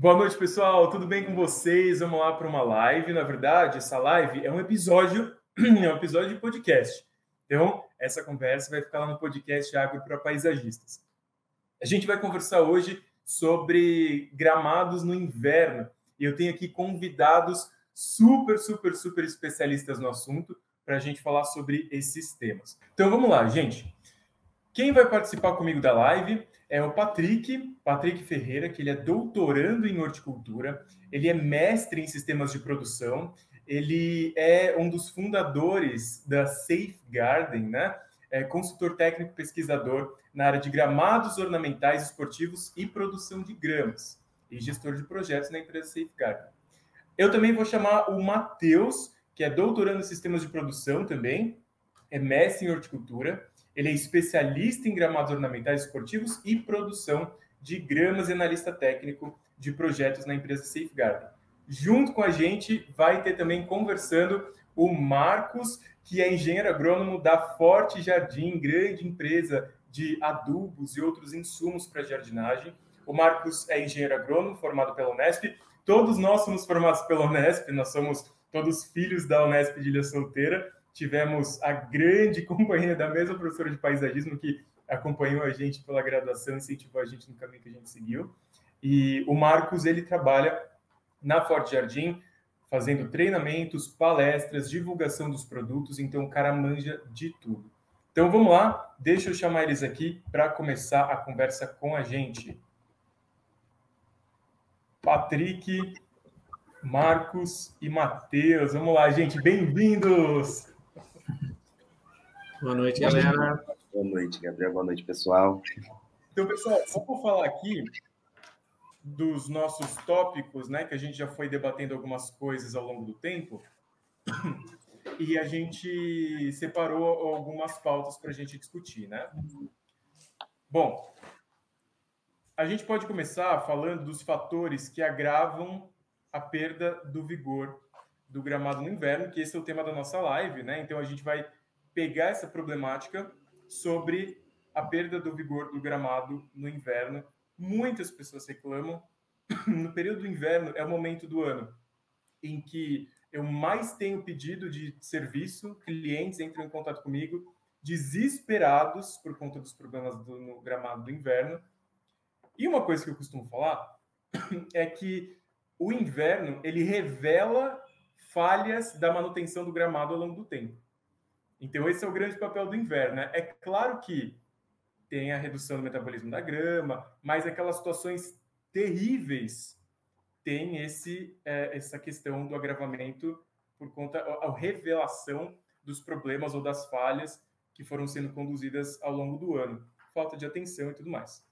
Boa noite, pessoal. Tudo bem com vocês? Vamos lá para uma live. Na verdade, essa live é um episódio, é um episódio de podcast. Então, essa conversa vai ficar lá no podcast Agro para Paisagistas. A gente vai conversar hoje sobre gramados no inverno. E eu tenho aqui convidados super, super, super especialistas no assunto para a gente falar sobre esses temas. Então vamos lá, gente. Quem vai participar comigo da live é o Patrick, Patrick Ferreira, que ele é doutorando em horticultura, ele é mestre em sistemas de produção, ele é um dos fundadores da Safe Garden, né? É consultor técnico pesquisador na área de gramados ornamentais esportivos e produção de gramas, e gestor de projetos na empresa Safe Garden. Eu também vou chamar o Matheus, que é doutorando em sistemas de produção também, é mestre em horticultura, ele é especialista em gramados ornamentais esportivos e produção de gramas e analista técnico de projetos na empresa Safeguard. Junto com a gente vai ter também conversando o Marcos, que é engenheiro agrônomo da Forte Jardim, grande empresa de adubos e outros insumos para jardinagem. O Marcos é engenheiro agrônomo formado pela Unesp. Todos nós somos formados pela Unesp, nós somos todos filhos da Unesp de Ilha Solteira tivemos a grande companhia da mesma professora de paisagismo que acompanhou a gente pela graduação, incentivou a gente no caminho que a gente seguiu. E o Marcos, ele trabalha na Forte Jardim, fazendo treinamentos, palestras, divulgação dos produtos, então o cara manja de tudo. Então vamos lá, deixa eu chamar eles aqui para começar a conversa com a gente. Patrick, Marcos e Matheus. Vamos lá, gente, bem-vindos! Boa noite, galera. Boa noite, Gabriel. Boa noite, pessoal. Então, pessoal, vamos falar aqui dos nossos tópicos, né? Que a gente já foi debatendo algumas coisas ao longo do tempo. E a gente separou algumas pautas para a gente discutir, né? Bom, a gente pode começar falando dos fatores que agravam a perda do vigor do gramado no inverno, que esse é o tema da nossa live, né? Então a gente vai pegar essa problemática sobre a perda do vigor do gramado no inverno. Muitas pessoas reclamam. No período do inverno é o momento do ano em que eu mais tenho pedido de serviço, clientes entram em contato comigo desesperados por conta dos problemas do, no gramado do inverno. E uma coisa que eu costumo falar é que o inverno ele revela falhas da manutenção do gramado ao longo do tempo. Então, esse é o grande papel do inverno. Né? É claro que tem a redução do metabolismo da grama, mas aquelas situações terríveis tem esse, é, essa questão do agravamento por conta a, revelação dos problemas ou das falhas que foram sendo conduzidas ao longo do ano, falta de atenção e tudo mais.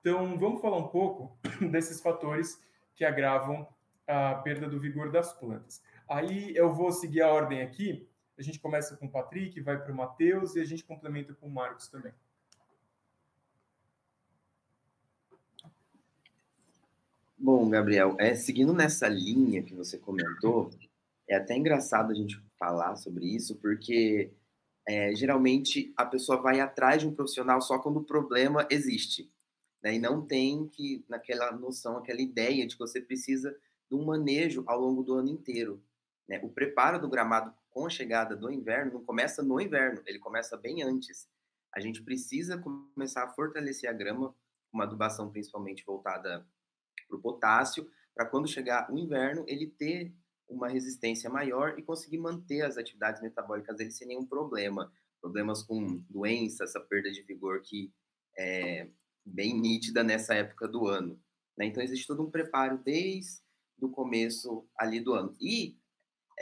Então, vamos falar um pouco desses fatores que agravam a perda do vigor das plantas. Aí eu vou seguir a ordem aqui a gente começa com o Patrick, vai para o Matheus e a gente complementa com o Marcos também. Bom, Gabriel, é, seguindo nessa linha que você comentou, é até engraçado a gente falar sobre isso, porque é, geralmente a pessoa vai atrás de um profissional só quando o problema existe. Né? E não tem que, naquela noção, aquela ideia de que você precisa de um manejo ao longo do ano inteiro. Né? O preparo do gramado com a chegada do inverno não começa no inverno, ele começa bem antes. A gente precisa começar a fortalecer a grama, uma adubação principalmente voltada para o potássio, para quando chegar o inverno ele ter uma resistência maior e conseguir manter as atividades metabólicas dele sem nenhum problema. Problemas com doença, essa perda de vigor que é bem nítida nessa época do ano. Né? Então, existe todo um preparo desde o começo ali do ano. E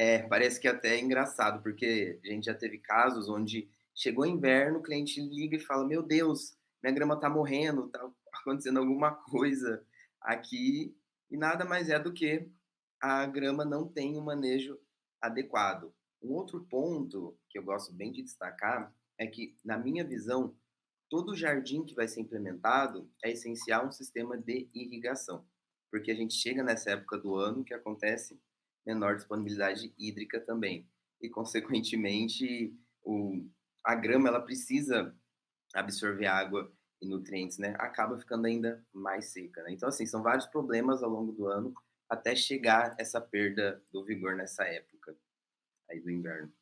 é, parece que até é engraçado, porque a gente já teve casos onde chegou inverno, o cliente liga e fala: Meu Deus, minha grama tá morrendo, tá acontecendo alguma coisa aqui, e nada mais é do que a grama não tem um manejo adequado. Um outro ponto que eu gosto bem de destacar é que, na minha visão, todo jardim que vai ser implementado é essencial um sistema de irrigação, porque a gente chega nessa época do ano que acontece menor disponibilidade hídrica também. E, consequentemente, o, a grama ela precisa absorver água e nutrientes, né, acaba ficando ainda mais seca. Né? Então, assim, são vários problemas ao longo do ano até chegar essa perda do vigor nessa época aí do inverno.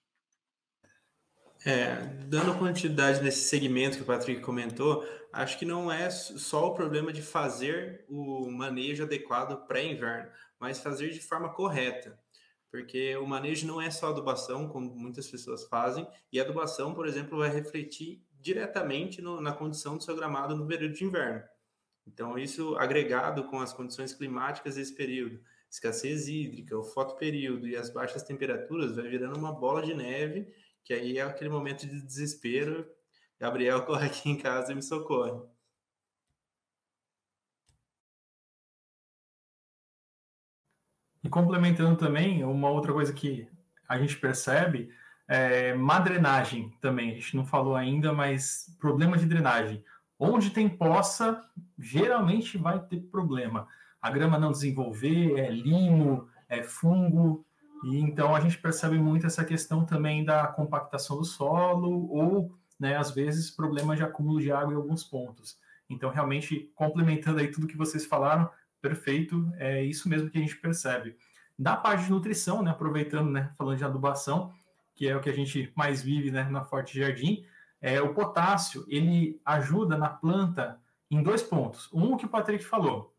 É, dando quantidade nesse segmento que o Patrick comentou, acho que não é só o problema de fazer o manejo adequado pré-inverno, mas fazer de forma correta. Porque o manejo não é só adubação, como muitas pessoas fazem, e a adubação, por exemplo, vai refletir diretamente no, na condição do seu gramado no período de inverno. Então, isso agregado com as condições climáticas desse período, escassez hídrica, o fotoperíodo e as baixas temperaturas, vai virando uma bola de neve que aí é aquele momento de desespero. Gabriel corre aqui em casa e me socorre. E complementando também, uma outra coisa que a gente percebe é má drenagem também. A gente não falou ainda, mas problema de drenagem. Onde tem poça, geralmente vai ter problema. A grama não desenvolver, é limo, é fungo, e então a gente percebe muito essa questão também da compactação do solo ou, né, às vezes, problemas de acúmulo de água em alguns pontos. Então, realmente, complementando aí tudo que vocês falaram, perfeito, é isso mesmo que a gente percebe. Da parte de nutrição, né, aproveitando, né, falando de adubação, que é o que a gente mais vive né, na Forte Jardim, é, o potássio, ele ajuda na planta em dois pontos. Um que o Patrick falou,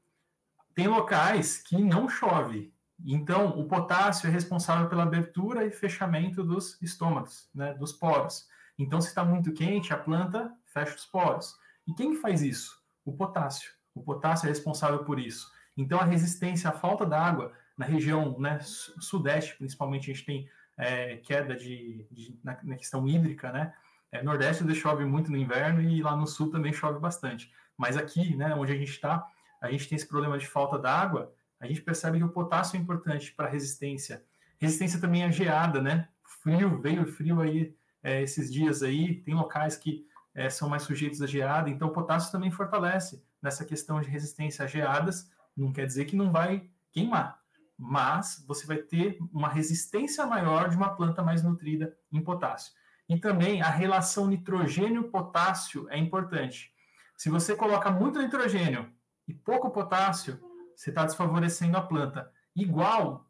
tem locais que não chove, então, o potássio é responsável pela abertura e fechamento dos estômagos, né, dos poros. Então, se está muito quente, a planta fecha os poros. E quem faz isso? O potássio. O potássio é responsável por isso. Então, a resistência à falta d'água na região né, sudeste, principalmente, a gente tem é, queda de, de na, na, questão hídrica, né? É, Nordeste chove muito no inverno e lá no sul também chove bastante. Mas aqui, né, onde a gente está, a gente tem esse problema de falta d'água a gente percebe que o potássio é importante para resistência. Resistência também é geada, né? Frio, veio frio aí é, esses dias aí, tem locais que é, são mais sujeitos a geada, então o potássio também fortalece nessa questão de resistência a geadas, não quer dizer que não vai queimar, mas você vai ter uma resistência maior de uma planta mais nutrida em potássio. E também a relação nitrogênio-potássio é importante. Se você coloca muito nitrogênio e pouco potássio, você está desfavorecendo a planta. Igual,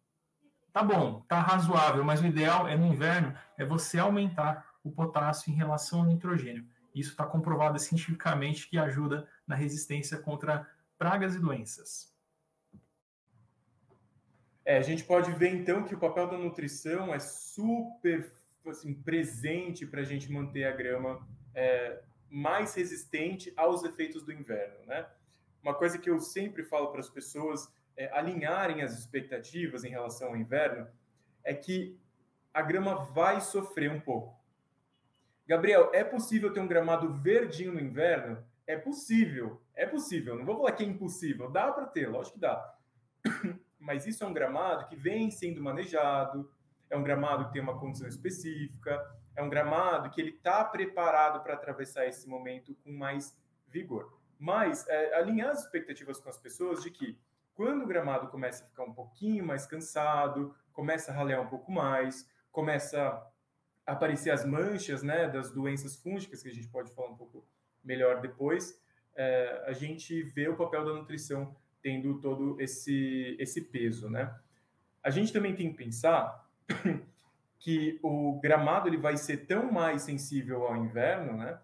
tá bom, tá razoável, mas o ideal é no inverno é você aumentar o potássio em relação ao nitrogênio. Isso está comprovado cientificamente que ajuda na resistência contra pragas e doenças. É, a gente pode ver então que o papel da nutrição é super assim, presente para a gente manter a grama é, mais resistente aos efeitos do inverno, né? uma coisa que eu sempre falo para as pessoas é, alinharem as expectativas em relação ao inverno é que a grama vai sofrer um pouco. Gabriel, é possível ter um gramado verdinho no inverno? É possível, é possível. Não vou falar que é impossível, dá para ter, lógico que dá. Mas isso é um gramado que vem sendo manejado, é um gramado que tem uma condição específica, é um gramado que ele está preparado para atravessar esse momento com mais vigor mas é, alinhar as expectativas com as pessoas de que quando o gramado começa a ficar um pouquinho mais cansado, começa a ralear um pouco mais, começa aparecer as manchas né, das doenças fúngicas, que a gente pode falar um pouco melhor depois, é, a gente vê o papel da nutrição tendo todo esse, esse peso. Né? A gente também tem que pensar que o gramado ele vai ser tão mais sensível ao inverno, né?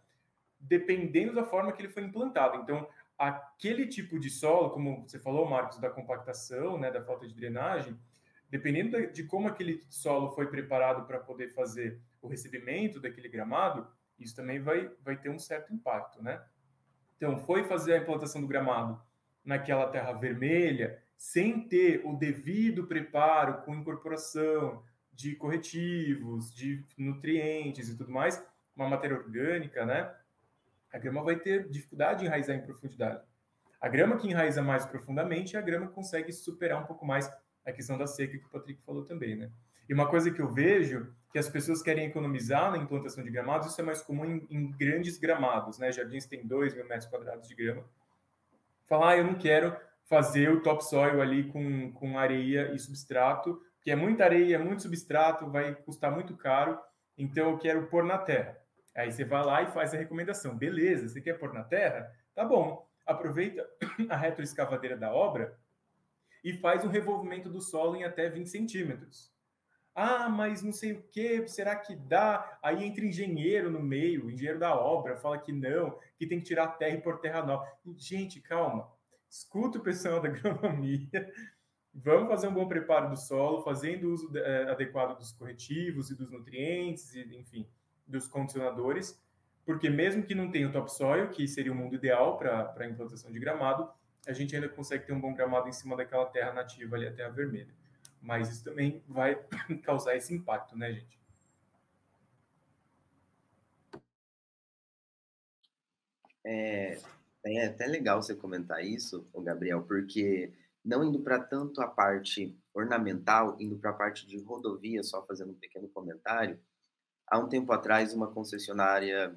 dependendo da forma que ele foi implantado. Então, aquele tipo de solo, como você falou, Marcos, da compactação, né, da falta de drenagem, dependendo de como aquele solo foi preparado para poder fazer o recebimento daquele gramado, isso também vai, vai ter um certo impacto, né? Então, foi fazer a implantação do gramado naquela terra vermelha, sem ter o devido preparo com incorporação de corretivos, de nutrientes e tudo mais, uma matéria orgânica, né? a grama vai ter dificuldade de enraizar em profundidade. A grama que enraiza mais profundamente é a grama que consegue superar um pouco mais a questão da seca que o Patrick falou também, né? E uma coisa que eu vejo que as pessoas querem economizar na implantação de gramados, isso é mais comum em, em grandes gramados, né? Jardins têm 2 mil metros quadrados de grama. Falar, ah, eu não quero fazer o topsoil ali com, com areia e substrato, que é muita areia, muito substrato, vai custar muito caro, então eu quero pôr na terra. Aí você vai lá e faz a recomendação. Beleza, você quer pôr na terra? Tá bom. Aproveita a retroescavadeira da obra e faz um revolvimento do solo em até 20 centímetros. Ah, mas não sei o que, será que dá? Aí entra engenheiro no meio, engenheiro da obra, fala que não, que tem que tirar terra e pôr terra nova. Gente, calma. Escuta o pessoal da agronomia. Vamos fazer um bom preparo do solo, fazendo uso é, adequado dos corretivos e dos nutrientes, e, enfim, dos condicionadores, porque mesmo que não tenha o topsoil, que seria o mundo ideal para a implantação de gramado, a gente ainda consegue ter um bom gramado em cima daquela terra nativa ali, a terra vermelha. Mas isso também vai causar esse impacto, né, gente? É, é até legal você comentar isso, Gabriel, porque não indo para tanto a parte ornamental, indo para a parte de rodovia, só fazendo um pequeno comentário, há um tempo atrás, uma concessionária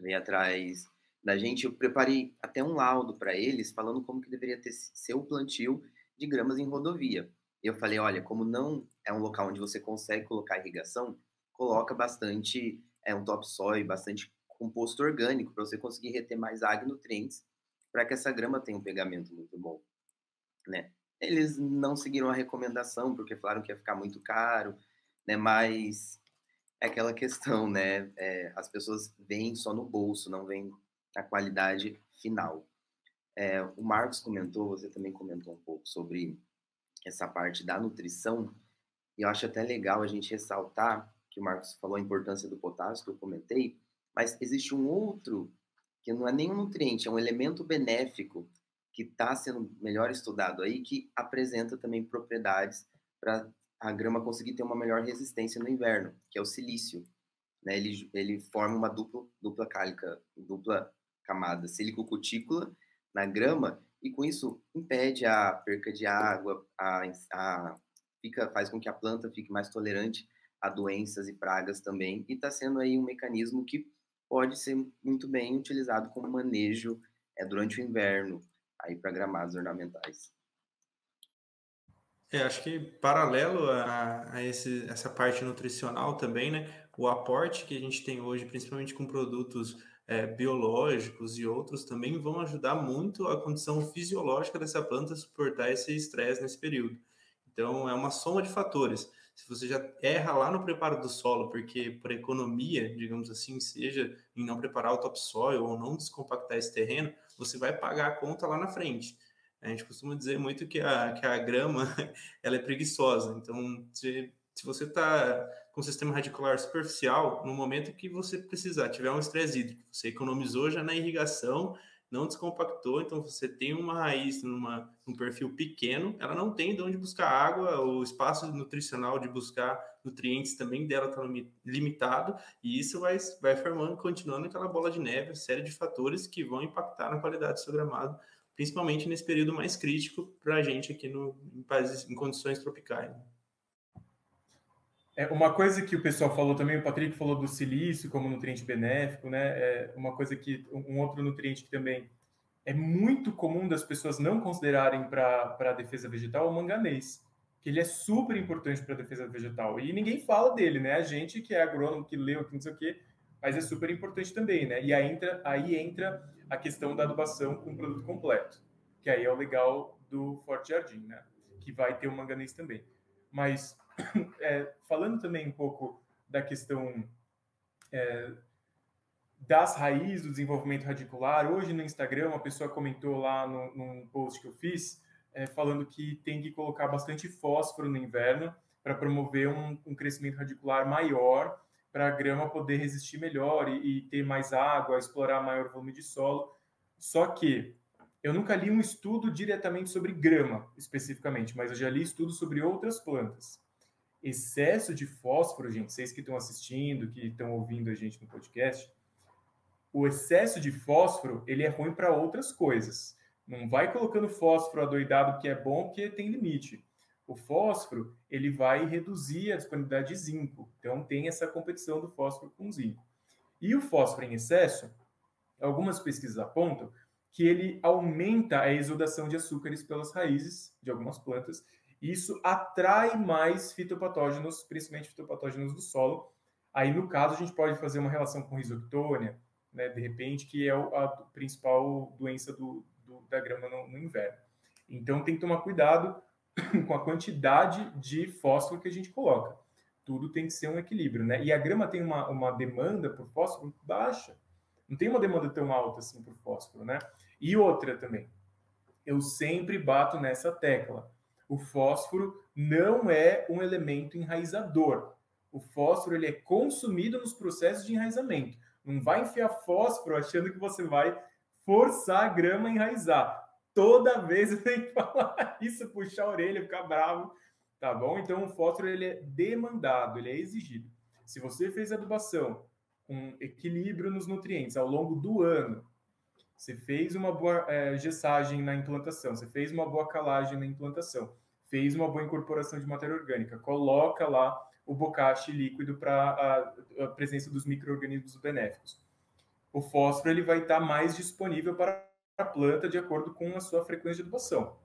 veio atrás da gente, eu preparei até um laudo para eles falando como que deveria ter ser o plantio de gramas em rodovia. Eu falei, olha, como não é um local onde você consegue colocar irrigação, coloca bastante é um topsoil, bastante composto orgânico para você conseguir reter mais água e nutrientes para que essa grama tenha um pegamento muito bom, né? Eles não seguiram a recomendação porque falaram que ia ficar muito caro, né? Mas é aquela questão, né? É, as pessoas veem só no bolso, não veem a qualidade final. É, o Marcos comentou, você também comentou um pouco sobre essa parte da nutrição, e eu acho até legal a gente ressaltar que o Marcos falou a importância do potássio, que eu comentei, mas existe um outro que não é nenhum nutriente, é um elemento benéfico que está sendo melhor estudado aí, que apresenta também propriedades para a grama conseguir ter uma melhor resistência no inverno, que é o silício. Né? Ele, ele forma uma dupla, dupla cálica, dupla camada sílico-cutícula na grama e com isso impede a perca de água, a, a, fica, faz com que a planta fique mais tolerante a doenças e pragas também, e está sendo aí um mecanismo que pode ser muito bem utilizado como manejo é, durante o inverno aí para gramados ornamentais. É, acho que paralelo a, a esse, essa parte nutricional também, né? O aporte que a gente tem hoje, principalmente com produtos é, biológicos e outros, também vão ajudar muito a condição fisiológica dessa planta suportar esse estresse nesse período. Então, é uma soma de fatores. Se você já erra lá no preparo do solo, porque por economia, digamos assim, seja em não preparar o topsoil ou não descompactar esse terreno, você vai pagar a conta lá na frente. A gente costuma dizer muito que a, que a grama ela é preguiçosa. Então, se, se você está com o sistema radicular superficial, no momento que você precisar, tiver um estresse hídrico, você economizou já na irrigação, não descompactou, então você tem uma raiz numa, num perfil pequeno, ela não tem de onde buscar água, o espaço nutricional de buscar nutrientes também dela está limitado, e isso vai, vai formando, continuando aquela bola de neve, série de fatores que vão impactar na qualidade do seu gramado principalmente nesse período mais crítico para a gente aqui no, em países em condições tropicais. É uma coisa que o pessoal falou também, o Patrick falou do silício como nutriente benéfico, né? É uma coisa que um outro nutriente que também é muito comum das pessoas não considerarem para a defesa vegetal é o manganês, que ele é super importante para a defesa vegetal e ninguém fala dele, né? A gente que é agrônomo, que leu, que não sei o quê, mas é super importante também, né? E aí entra, aí entra a questão da adubação com produto completo, que aí é o legal do Forte Jardim, né? Que vai ter o manganês também. Mas é, falando também um pouco da questão é, das raízes do desenvolvimento radicular, hoje no Instagram uma pessoa comentou lá no, num post que eu fiz, é, falando que tem que colocar bastante fósforo no inverno para promover um, um crescimento radicular maior para a grama poder resistir melhor e, e, ter mais água, explorar maior volume de solo. Só que eu nunca li um estudo diretamente sobre grama, especificamente, mas eu já li estudos sobre outras plantas. Excesso de fósforo, gente, vocês que estão assistindo, que estão ouvindo a gente no podcast, o excesso de fósforo, ele é ruim para outras coisas. Não vai colocando fósforo adoidado que é bom, porque tem limite o fósforo ele vai reduzir a disponibilidade de zinco. Então tem essa competição do fósforo com zinco. E o fósforo em excesso, algumas pesquisas apontam que ele aumenta a exudação de açúcares pelas raízes de algumas plantas. Isso atrai mais fitopatógenos, principalmente fitopatógenos do solo, Aí, no caso, a gente pode fazer uma relação com risoctônia, né, de repente, que é a principal doença do, do da grama no, no, inverno. Então, tem que tomar cuidado com a quantidade de fósforo que a gente coloca. Tudo tem que ser um equilíbrio, né? E a grama tem uma, uma demanda por fósforo baixa. Não tem uma demanda tão alta assim por fósforo, né? E outra também, eu sempre bato nessa tecla. O fósforo não é um elemento enraizador. O fósforo ele é consumido nos processos de enraizamento. Não vai enfiar fósforo achando que você vai forçar a grama a enraizar. Toda vez eu tenho que falar isso, puxar a orelha, ficar bravo, tá bom? Então o fósforo ele é demandado, ele é exigido. Se você fez adubação com equilíbrio nos nutrientes ao longo do ano, você fez uma boa é, gessagem na implantação, você fez uma boa calagem na implantação, fez uma boa incorporação de matéria orgânica, coloca lá o bocache líquido para a, a, presença dos micro-organismos benéficos. O fósforo ele vai estar mais disponível para a planta de acordo com a sua frequência de adubação.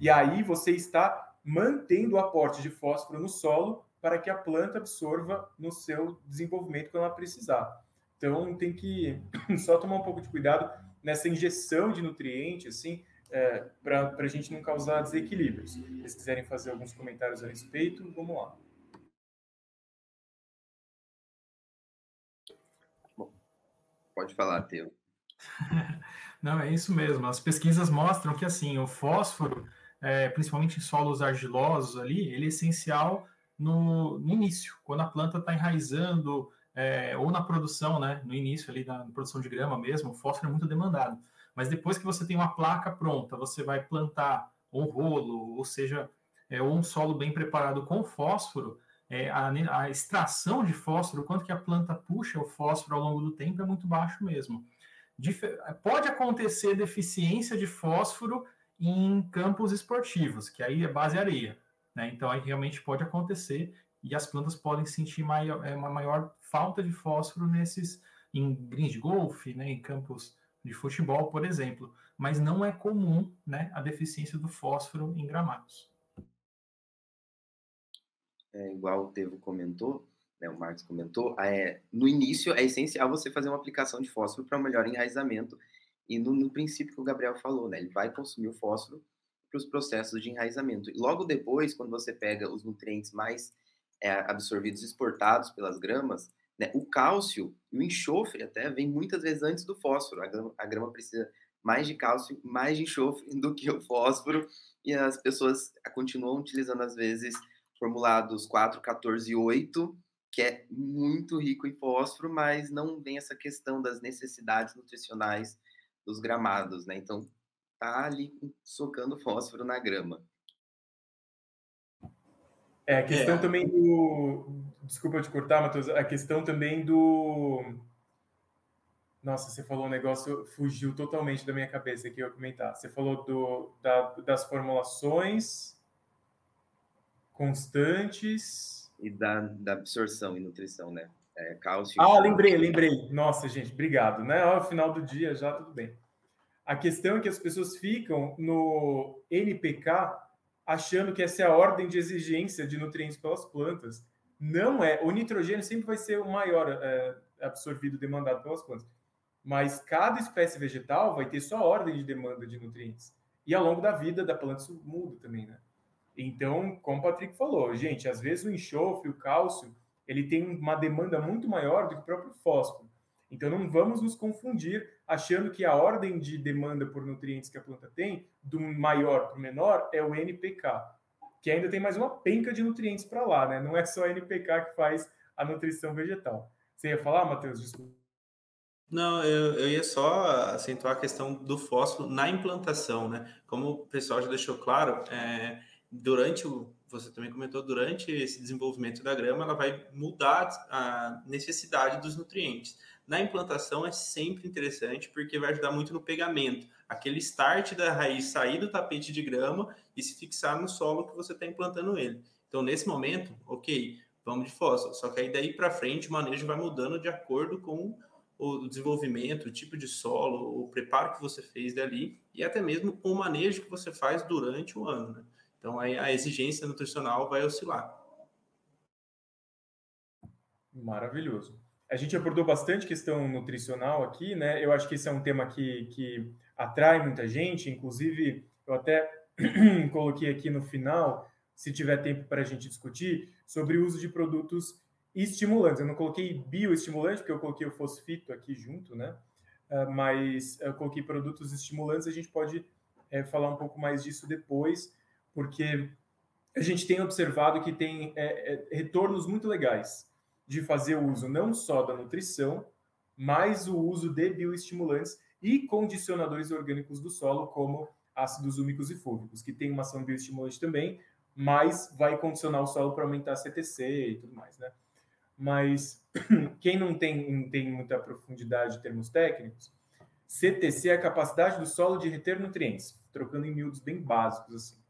E aí você está mantendo o aporte de fósforo no solo para que a planta absorva no seu desenvolvimento quando ela precisar. Então tem que só tomar um pouco de cuidado nessa injeção de nutrientes, assim, é, para a gente não causar desequilíbrios. Se vocês quiserem fazer alguns comentários a respeito, vamos lá. Pode falar, Teu. Não, é isso mesmo. As pesquisas mostram que assim o fósforo, é, principalmente em solos argilosos ali, ele é essencial no, no início, quando a planta está enraizando é, ou na produção, né? No início ali da produção de grama mesmo, o fósforo é muito demandado. Mas depois que você tem uma placa pronta, você vai plantar um rolo, ou seja, é, ou um solo bem preparado com fósforo, é, a, a, extração de fósforo, quanto que a planta puxa o fósforo ao longo do tempo é muito baixo mesmo. Pode acontecer deficiência de fósforo em campos esportivos, que aí é base areia. Né? Então, aí realmente pode acontecer e as plantas podem sentir maior, é, uma maior falta de fósforo nesses em greens de golfe, né, em campos de futebol, por exemplo. Mas não é comum né, a deficiência do fósforo em gramados é, igual o Tevo comentou, né, o Marcos comentou, é, no início é essencial você fazer uma aplicação de fósforo para um melhor enraizamento e no, no, princípio que o Gabriel falou, né, ele vai consumir o fósforo para os processos de enraizamento. E logo depois, quando você pega os nutrientes mais é, absorvidos, exportados pelas gramas, né, o cálcio e o enxofre até vem muitas vezes antes do fósforo. A grama, a grama precisa mais de cálcio, mais de enxofre do que o fósforo e as pessoas continuam utilizando às vezes formulados 4, 14 e 8, que é muito rico em fósforo, mas não vem essa questão das necessidades nutricionais dos gramados, né? Então, tá ali socando fósforo na grama. É, a questão é. também do. Desculpa te cortar, Matheus. A questão também do. Nossa, você falou um negócio, fugiu totalmente da minha cabeça aqui eu comentar. Você falou do, da, das formulações constantes. E da, da absorção e nutrição, né? É, cálcio. Ah, lembrei, lembrei. Nossa, gente, obrigado. Né? Ao final do dia já tudo bem. A questão é que as pessoas ficam no NPK achando que essa é a ordem de exigência de nutrientes pelas plantas. Não é. O nitrogênio sempre vai ser o maior é, absorvido, demandado pelas plantas. Mas cada espécie vegetal vai ter sua ordem de demanda de nutrientes. E ao longo da vida da planta isso muda também, né? Então, como o Patrick falou, gente, às vezes o enxofre, o cálcio, ele tem uma demanda muito maior do que o próprio fósforo. Então, não vamos nos confundir achando que a ordem de demanda por nutrientes que a planta tem, do maior para o menor, é o NPK, que ainda tem mais uma penca de nutrientes para lá, né? Não é só a NPK que faz a nutrição vegetal. Você ia falar, Matheus? Desculpa. Não, eu, eu ia só acentuar a questão do fósforo na implantação, né? Como o pessoal já deixou claro, é, durante o, você também comentou, durante esse desenvolvimento da grama, ela vai mudar a necessidade dos nutrientes. Na implantação é sempre interessante porque vai ajudar muito no pegamento, aquele start da raiz sair do tapete de grama e se fixar no solo que você está implantando ele. Então, nesse momento, ok, vamos de fósforo. Só que aí daí para frente o manejo vai mudando de acordo com o desenvolvimento, o tipo de solo, o preparo que você fez dali e até mesmo o manejo que você faz durante o ano. Né? Então, aí a exigência nutricional vai oscilar. Maravilhoso. A gente abordou bastante questão nutricional aqui, né? Eu acho que esse é um tema que, que atrai muita gente, inclusive eu até coloquei aqui no final, se tiver tempo para a gente discutir, sobre o uso de produtos estimulantes. Eu não coloquei bioestimulante, porque eu coloquei o fosfito aqui junto, né? Uh, mas eu coloquei produtos estimulantes, a gente pode é, falar um pouco mais disso depois, porque a gente tem observado que tem é, é, retornos muito legais de fazer uso não só da nutrição, mas o uso de bioestimulantes e condicionadores orgânicos do solo, como ácidos úmicos e fúlvicos, que tem uma ação bioestimulante também, mas vai condicionar o solo para aumentar a CTC e tudo mais, né? Mas quem não tem, não tem muita profundidade em termos técnicos, CTC é a capacidade do solo de reter nutrientes, trocando em miúdos bem básicos assim.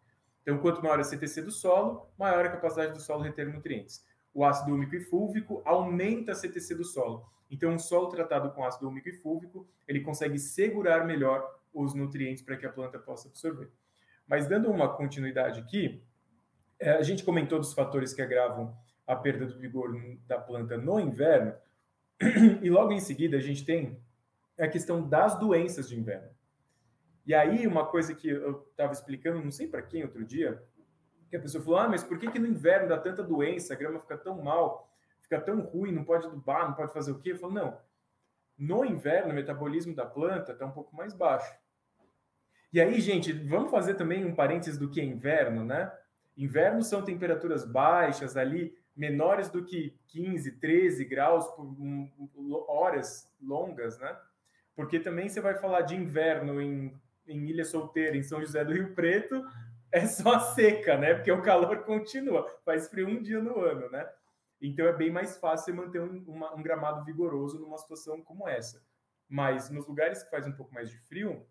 Então, quanto maior a CTC do solo, maior a capacidade do solo reter nutrientes o ácido úmico e fúlvico aumenta a CTC do solo. Então, um solo tratado com ácido úmico e fúlvico, ele consegue segurar melhor os nutrientes para que a planta possa absorver. Mas dando uma continuidade aqui, é, a gente comentou dos fatores que agravam a perda do vigor da planta no inverno, e logo em seguida a gente tem a questão das doenças de inverno. E aí, uma coisa que eu estava explicando, não sei para quem outro dia, que a pessoa falou: ah, mas por que, que no inverno dá tanta doença, a grama fica tão mal, fica tão ruim, não pode adubar, não pode fazer o quê? Eu falo: não, no inverno o metabolismo da planta está um pouco mais baixo. E aí, gente, vamos fazer também um parênteses do que é inverno, né? Inverno são temperaturas baixas ali, menores do que 15, 13 graus por horas longas, né? Porque também você vai falar de inverno em, em Ilha Solteira, em São José do Rio Preto, é só seca, né? Porque o calor continua, faz frio um dia no ano, né? Então é bem mais fácil manter um, uma, um gramado vigoroso numa situação como essa. Mas nos lugares que faz um pouco mais de frio,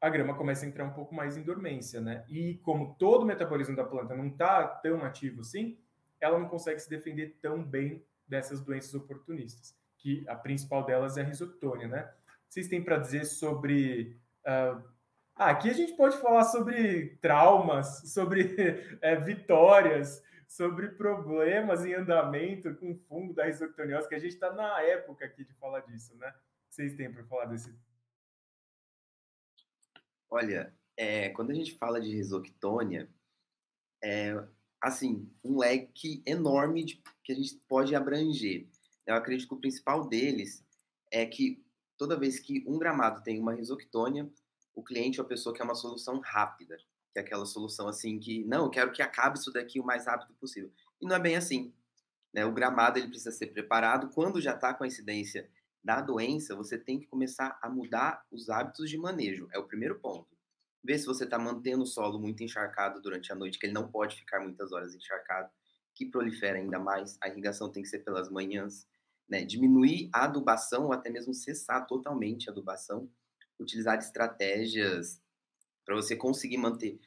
a grama começa a entrar um pouco mais em dormência, né? E como todo o metabolismo da planta não está tão ativo assim, ela não consegue se defender tão bem dessas doenças oportunistas, que a principal delas é a risotônia, né? Vocês têm para dizer sobre uh, aqui a gente pode falar sobre traumas, sobre é, vitórias, sobre problemas em andamento com fungo da risoctoniose, que a gente está na época aqui de falar disso, né? Vocês têm para falar desse? Olha, é, quando a gente fala de risoctônia, é assim um leque enorme de, que a gente pode abranger. Eu acredito que o principal deles é que toda vez que um gramado tem uma risoctônia, o cliente ou a pessoa quer uma solução rápida, que é aquela solução assim que, não, eu quero que acabe isso daqui o mais rápido possível. E não é bem assim. Né? O gramado ele precisa ser preparado. Quando já está com a incidência da doença, você tem que começar a mudar os hábitos de manejo. É o primeiro ponto. Ver se você está mantendo o solo muito encharcado durante a noite, que ele não pode ficar muitas horas encharcado, que prolifera ainda mais. A irrigação tem que ser pelas manhãs. Né? Diminuir a adubação ou até mesmo cessar totalmente a adubação utilizar estratégias para você conseguir manter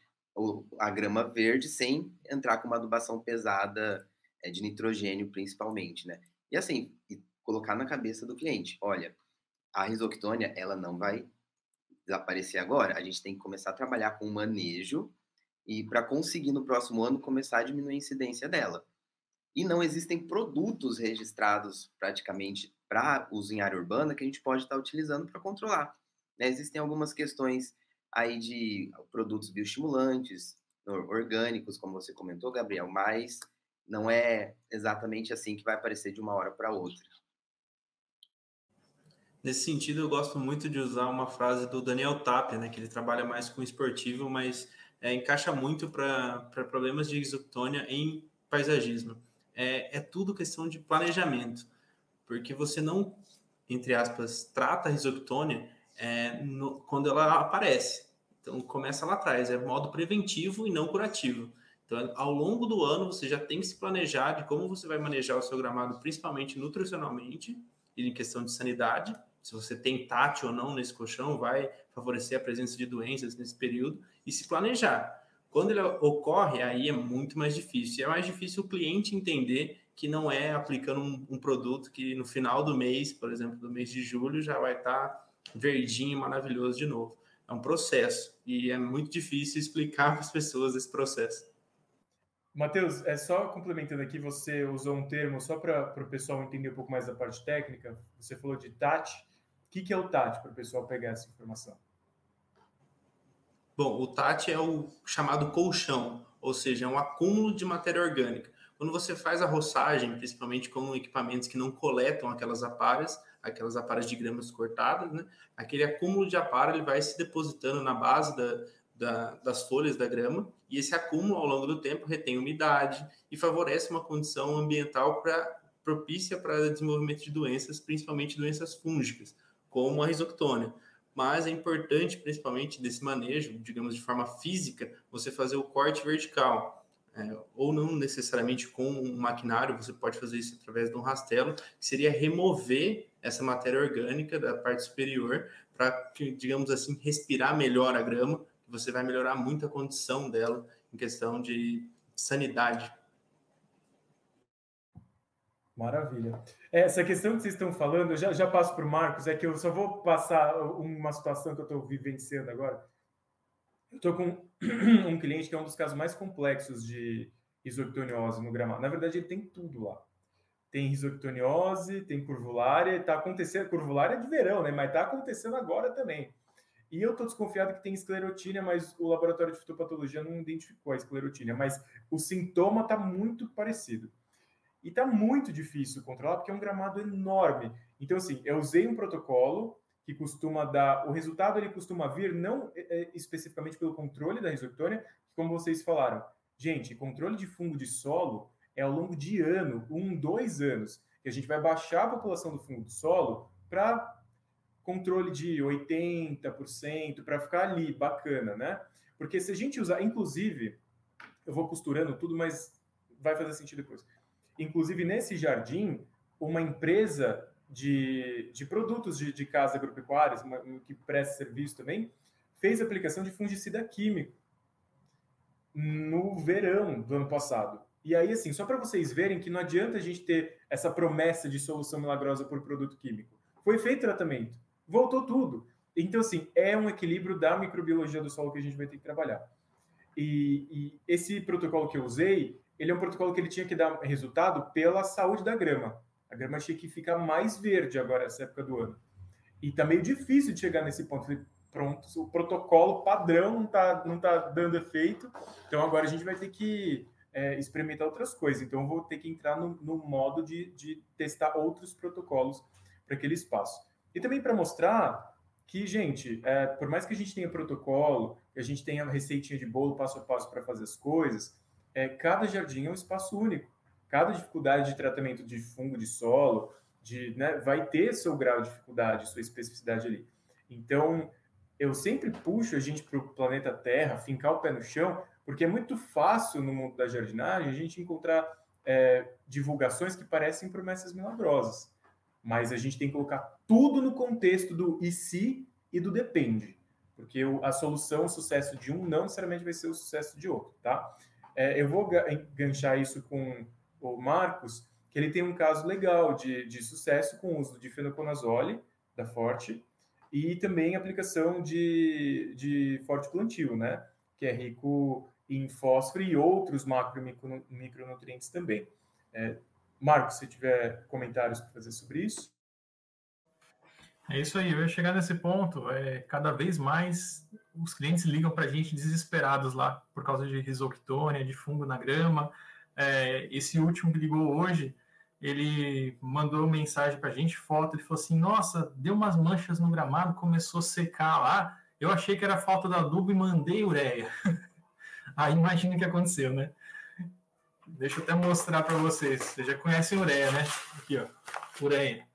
a grama verde sem entrar com uma adubação pesada é, de nitrogênio, principalmente, né? E assim, e colocar na cabeça do cliente, olha, a risoctônia, ela não vai desaparecer agora, a gente tem que começar a trabalhar com manejo e para conseguir no próximo ano começar a diminuir a incidência dela. E não existem produtos registrados praticamente para uso em área urbana que a gente pode estar utilizando para controlar. Né? Existem algumas questões aí de produtos bioestimulantes, orgânicos, como você comentou, Gabriel, mas não é exatamente assim que vai aparecer de uma hora para outra. Nesse sentido, eu gosto muito de usar uma frase do Daniel Tapia, né, que ele trabalha mais com esportivo, mas é, encaixa muito para problemas de exoctônia em paisagismo. É, é tudo questão de planejamento, porque você não, entre aspas, trata a risoctônia é, no, quando ela aparece. Então, começa lá atrás, é modo preventivo e não curativo. Então, ao longo do ano, você já tem que se planejar de como você vai manejar o seu gramado, principalmente nutricionalmente e em questão de sanidade. Se você tem tátil ou não nesse colchão, vai favorecer a presença de doenças nesse período e se planejar. Quando ele ocorre, aí é muito mais difícil. É mais difícil o cliente entender que não é aplicando um, um produto que no final do mês, por exemplo, do mês de julho, já vai estar tá verdinho, maravilhoso de novo. É um processo e é muito difícil explicar para as pessoas esse processo. Matheus, é só complementando aqui, você usou um termo só para o pessoal entender um pouco mais da parte técnica. Você falou de TAT. O que, que é o TAT para o pessoal pegar essa informação? Bom, o TAT é o chamado colchão, ou seja, é um acúmulo de matéria orgânica. Quando você faz a roçagem, principalmente com equipamentos que não coletam aquelas aparas, aquelas aparas de gramas cortadas, né? Aquele acúmulo de apara ele vai se depositando na base da, da, das folhas da grama e esse acúmulo ao longo do tempo retém umidade e favorece uma condição ambiental pra, propícia para desenvolvimento de doenças, principalmente doenças fúngicas, como a risoctônia. Mas é importante, principalmente desse manejo, digamos de forma física, você fazer o corte vertical. É, ou não necessariamente com um maquinário, você pode fazer isso através de um rastelo, que seria remover essa matéria orgânica da parte superior para, digamos assim, respirar melhor a grama, você vai melhorar muito a condição dela em questão de sanidade. Maravilha. Essa questão que vocês estão falando, eu já, já passo para o Marcos, é que eu só vou passar uma situação que eu estou vivenciando agora. Eu estou com um cliente que é um dos casos mais complexos de isoctoniose no gramado. Na verdade, ele tem tudo lá. Tem risoctoniose, tem curvulária, está acontecendo, curvulária é de verão, né? Mas está acontecendo agora também. E eu estou desconfiado que tem esclerotínia, mas o laboratório de fitopatologia não identificou a esclerotínia. Mas o sintoma está muito parecido. E está muito difícil controlar, porque é um gramado enorme. Então, assim, eu usei um protocolo que costuma dar... O resultado, ele costuma vir não é, é especificamente pelo controle da risoctônia, como vocês falaram. Gente, controle de fungo de solo é ao longo de ano, um, dois anos, que a gente vai baixar a população do fungo do solo para controle de 80% para ficar ali, bacana, né? Porque se a gente usar, inclusive, eu vou costurando tudo, mas vai fazer sentido depois. Inclusive, nesse jardim, uma empresa de, de produtos de, de casa agropecuárias, uma, que presta serviço também, fez aplicação de fungicida químico no verão do ano passado. E aí, assim, só para vocês verem que não adianta a gente ter essa promessa de solução milagrosa por produto químico. Foi feito tratamento voltou tudo. Então, assim, é um equilíbrio da microbiologia do solo que a gente vai ter que trabalhar. E, e, esse protocolo que eu usei, ele é um protocolo que ele tinha que dar resultado pela saúde da grama. A grama que ficar mais verde agora, essa época do ano. E tá meio difícil de chegar nesse ponto. Pronto, o protocolo padrão não tá, não tá dando efeito, então agora a gente vai ter que é, experimentar outras coisas. Então vou ter que entrar no, no modo de, de testar outros protocolos para aquele espaço. E também para mostrar que, gente, é, por mais que a gente tenha protocolo, que a gente tenha receitinha de bolo passo a passo para fazer as coisas, é, cada jardim é um espaço único. Cada dificuldade de tratamento de fungo de solo de, né, vai ter seu grau de dificuldade, sua especificidade ali. Então, eu sempre puxo a gente para o planeta Terra, fincar o pé no chão, porque é muito fácil no mundo da jardinagem a gente encontrar é, divulgações que parecem promessas milagrosas mas a gente tem que colocar tudo no contexto do e se e do depende, porque a solução, o sucesso de um não necessariamente vai ser o sucesso de outro, tá? É, eu vou enganchar isso com o Marcos, que ele tem um caso legal de, de sucesso com o uso de fenoconazole, da Forte, e também aplicação de, de Forte Plantio, né? Que é rico em fósforo e outros macro micronutrientes também. É, Marcos, se tiver comentários para fazer sobre isso. É isso aí, eu ia chegar nesse ponto. É, cada vez mais os clientes ligam para a gente desesperados lá por causa de risoctônia, de fungo na grama. É, esse último que ligou hoje, ele mandou mensagem para a gente, foto, ele falou assim, nossa, deu umas manchas no gramado, começou a secar lá, eu achei que era falta da adubo e mandei ureia. Aí imagina o que aconteceu, né? Deixa eu até mostrar para vocês. Vocês já conhecem ureia, né? Aqui, ó. Ureia.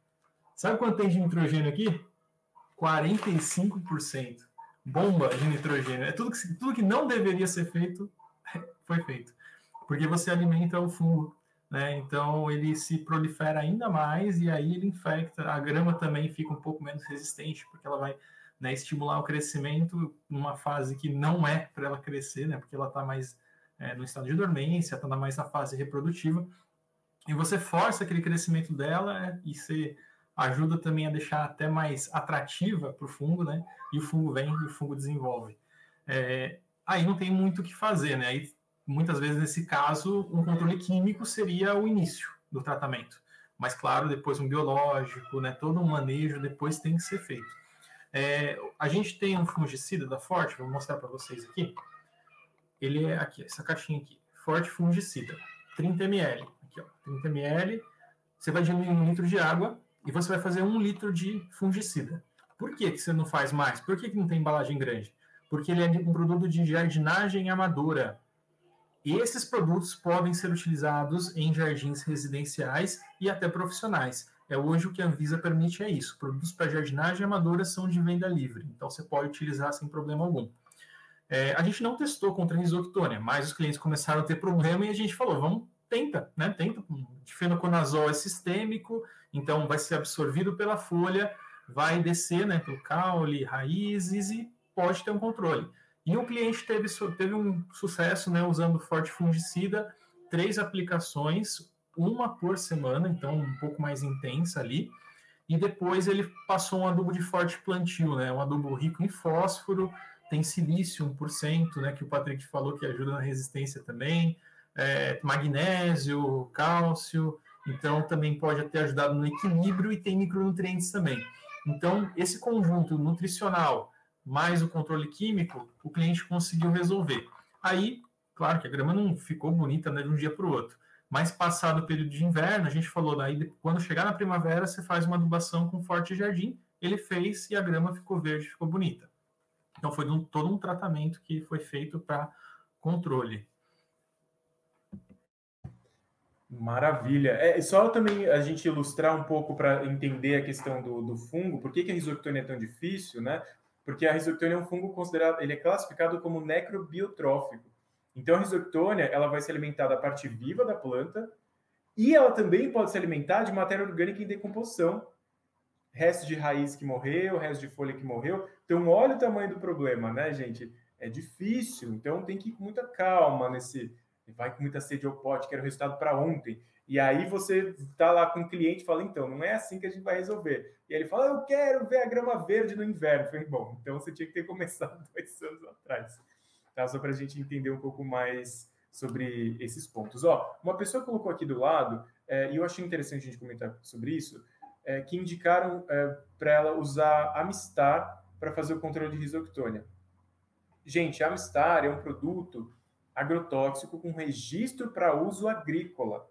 Sabe quanto tem de nitrogênio aqui? 45%. Bomba de nitrogênio. É tudo que, tudo que não deveria ser feito, foi feito. Porque você alimenta o fungo. Né? Então ele se prolifera ainda mais e aí ele infecta. A grama também fica um pouco menos resistente, porque ela vai né, estimular o crescimento numa fase que não é para ela crescer, né? Porque ela está mais é, no estado de dormência, está mais na fase reprodutiva, e você força aquele crescimento dela é, e você ajuda também a deixar até mais atrativa para o fungo, né? E o fungo vem e o fungo desenvolve. É, aí não tem muito o que fazer, né? Aí muitas vezes, nesse caso, um controle químico seria o início do tratamento. Mas, claro, depois um biológico, né, todo um manejo depois tem que ser feito. É, a gente tem um fungicida da Forte, vou mostrar para vocês aqui. Ele é aqui, essa caixinha aqui, Forte Fungicida, 30 ml. Aqui, ó, 30 ml. Você vai diluir um litro de água e você vai fazer um litro de fungicida. Por que, que você não faz mais? Por que, que não tem embalagem grande? Porque ele é um produto de jardinagem amadora. E esses produtos podem ser utilizados em jardins residenciais e até profissionais. É hoje o que a Anvisa permite é isso. Produtos para jardinagem amadora são de venda livre, então você pode utilizar sem problema algum. É, a gente não testou contra a risoctônia, mas os clientes começaram a ter problema e a gente falou, vamos, tenta, né? Tenta. Difenoconazol é sistêmico, então vai ser absorvido pela folha, vai descer né, pelo caule, raízes e pode ter um controle. E o cliente teve, teve um sucesso né, usando forte fungicida, três aplicações, uma por semana, então um pouco mais intensa ali. E depois ele passou um adubo de forte plantio, né? Um adubo rico em fósforo, tem silício 1%, né? Que o Patrick falou que ajuda na resistência também, é, magnésio, cálcio, então também pode ter ajudado no equilíbrio e tem micronutrientes também. Então, esse conjunto nutricional mais o controle químico, o cliente conseguiu resolver. Aí, claro que a grama não ficou bonita né, de um dia para o outro, mas passado o período de inverno, a gente falou, daí quando chegar na primavera, você faz uma adubação com forte jardim. Ele fez e a grama ficou verde, ficou bonita. Então foi um, todo um tratamento que foi feito para controle. Maravilha. É só também a gente ilustrar um pouco para entender a questão do, do fungo, por que, que a risoctônia é tão difícil, né? Porque a risoctônia é um fungo considerado, ele é classificado como necrobiotrófico. Então, a risoctônia ela vai se alimentar da parte viva da planta e ela também pode se alimentar de matéria orgânica em decomposição. Resto de raiz que morreu, resto de folha que morreu. Então, olha o tamanho do problema, né, gente? É difícil, então tem que ir com muita calma nesse. Vai com muita sede ao pote, quero resultado para ontem. E aí você tá lá com o cliente e fala, então, não é assim que a gente vai resolver. E ele fala, eu quero ver a grama verde no inverno. Eu falei, bom, então você tinha que ter começado dois anos atrás tá? Só para a gente entender um pouco mais sobre esses pontos. Ó, uma pessoa colocou aqui do lado, é, e eu achei interessante a gente comentar sobre isso, é, que indicaram é, para ela usar Amistar para fazer o controle de risoctônia. Gente, Amistar é um produto agrotóxico com registro para uso agrícola.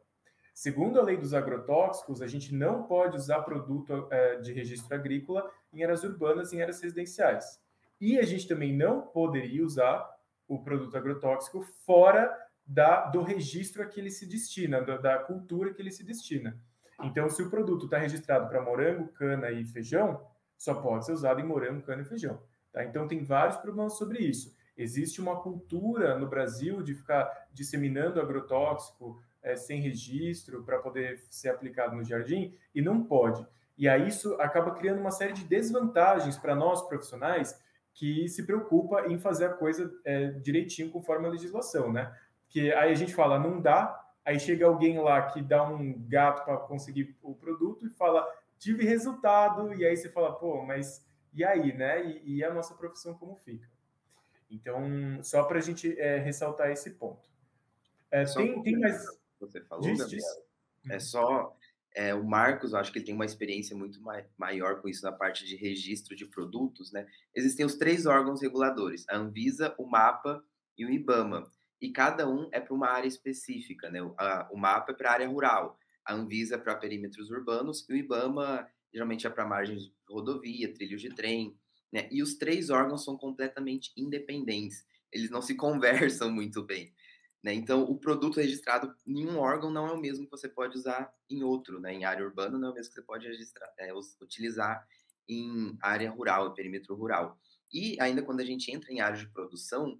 Segundo a lei dos agrotóxicos, a gente não pode usar produto é, de registro agrícola em áreas urbanas, em áreas residenciais. E a gente também não poderia usar o produto agrotóxico fora da, do registro a que ele se destina, da, da cultura que ele se destina. Então, se o produto está registrado para morango, cana e feijão, só pode ser usado em morango, cana e feijão. Tá? Então, tem vários problemas sobre isso. Existe uma cultura no Brasil de ficar disseminando agrotóxico é, sem registro para poder ser aplicado no jardim e não pode. E aí isso acaba criando uma série de desvantagens para nós profissionais que se preocupa em fazer a coisa é, direitinho conforme a legislação, né? Que aí a gente fala, não dá, aí chega alguém lá que dá um gato para conseguir o produto e fala, tive resultado, e aí você fala, pô, mas e aí, né? E, e a nossa profissão como fica? Então, só para a gente é, ressaltar esse ponto. É, tem, tem mais. Você falou, diz, Gabriel, diz. é uhum. só é, o Marcos, acho que ele tem uma experiência muito maior com isso na parte de registro de produtos, né? Existem os três órgãos reguladores: a Anvisa, o MAPA e o IBAMA. E cada um é para uma área específica, né? A, o MAPA é para a área rural, a Anvisa é para perímetros urbanos e o IBAMA geralmente é para margens de rodovia, trilhos de trem, né? E os três órgãos são completamente independentes. Eles não se conversam muito bem. Né? Então, o produto registrado em um órgão não é o mesmo que você pode usar em outro, né? em área urbana não é o mesmo que você pode registrar, é, utilizar em área rural, em perímetro rural. E ainda quando a gente entra em área de produção,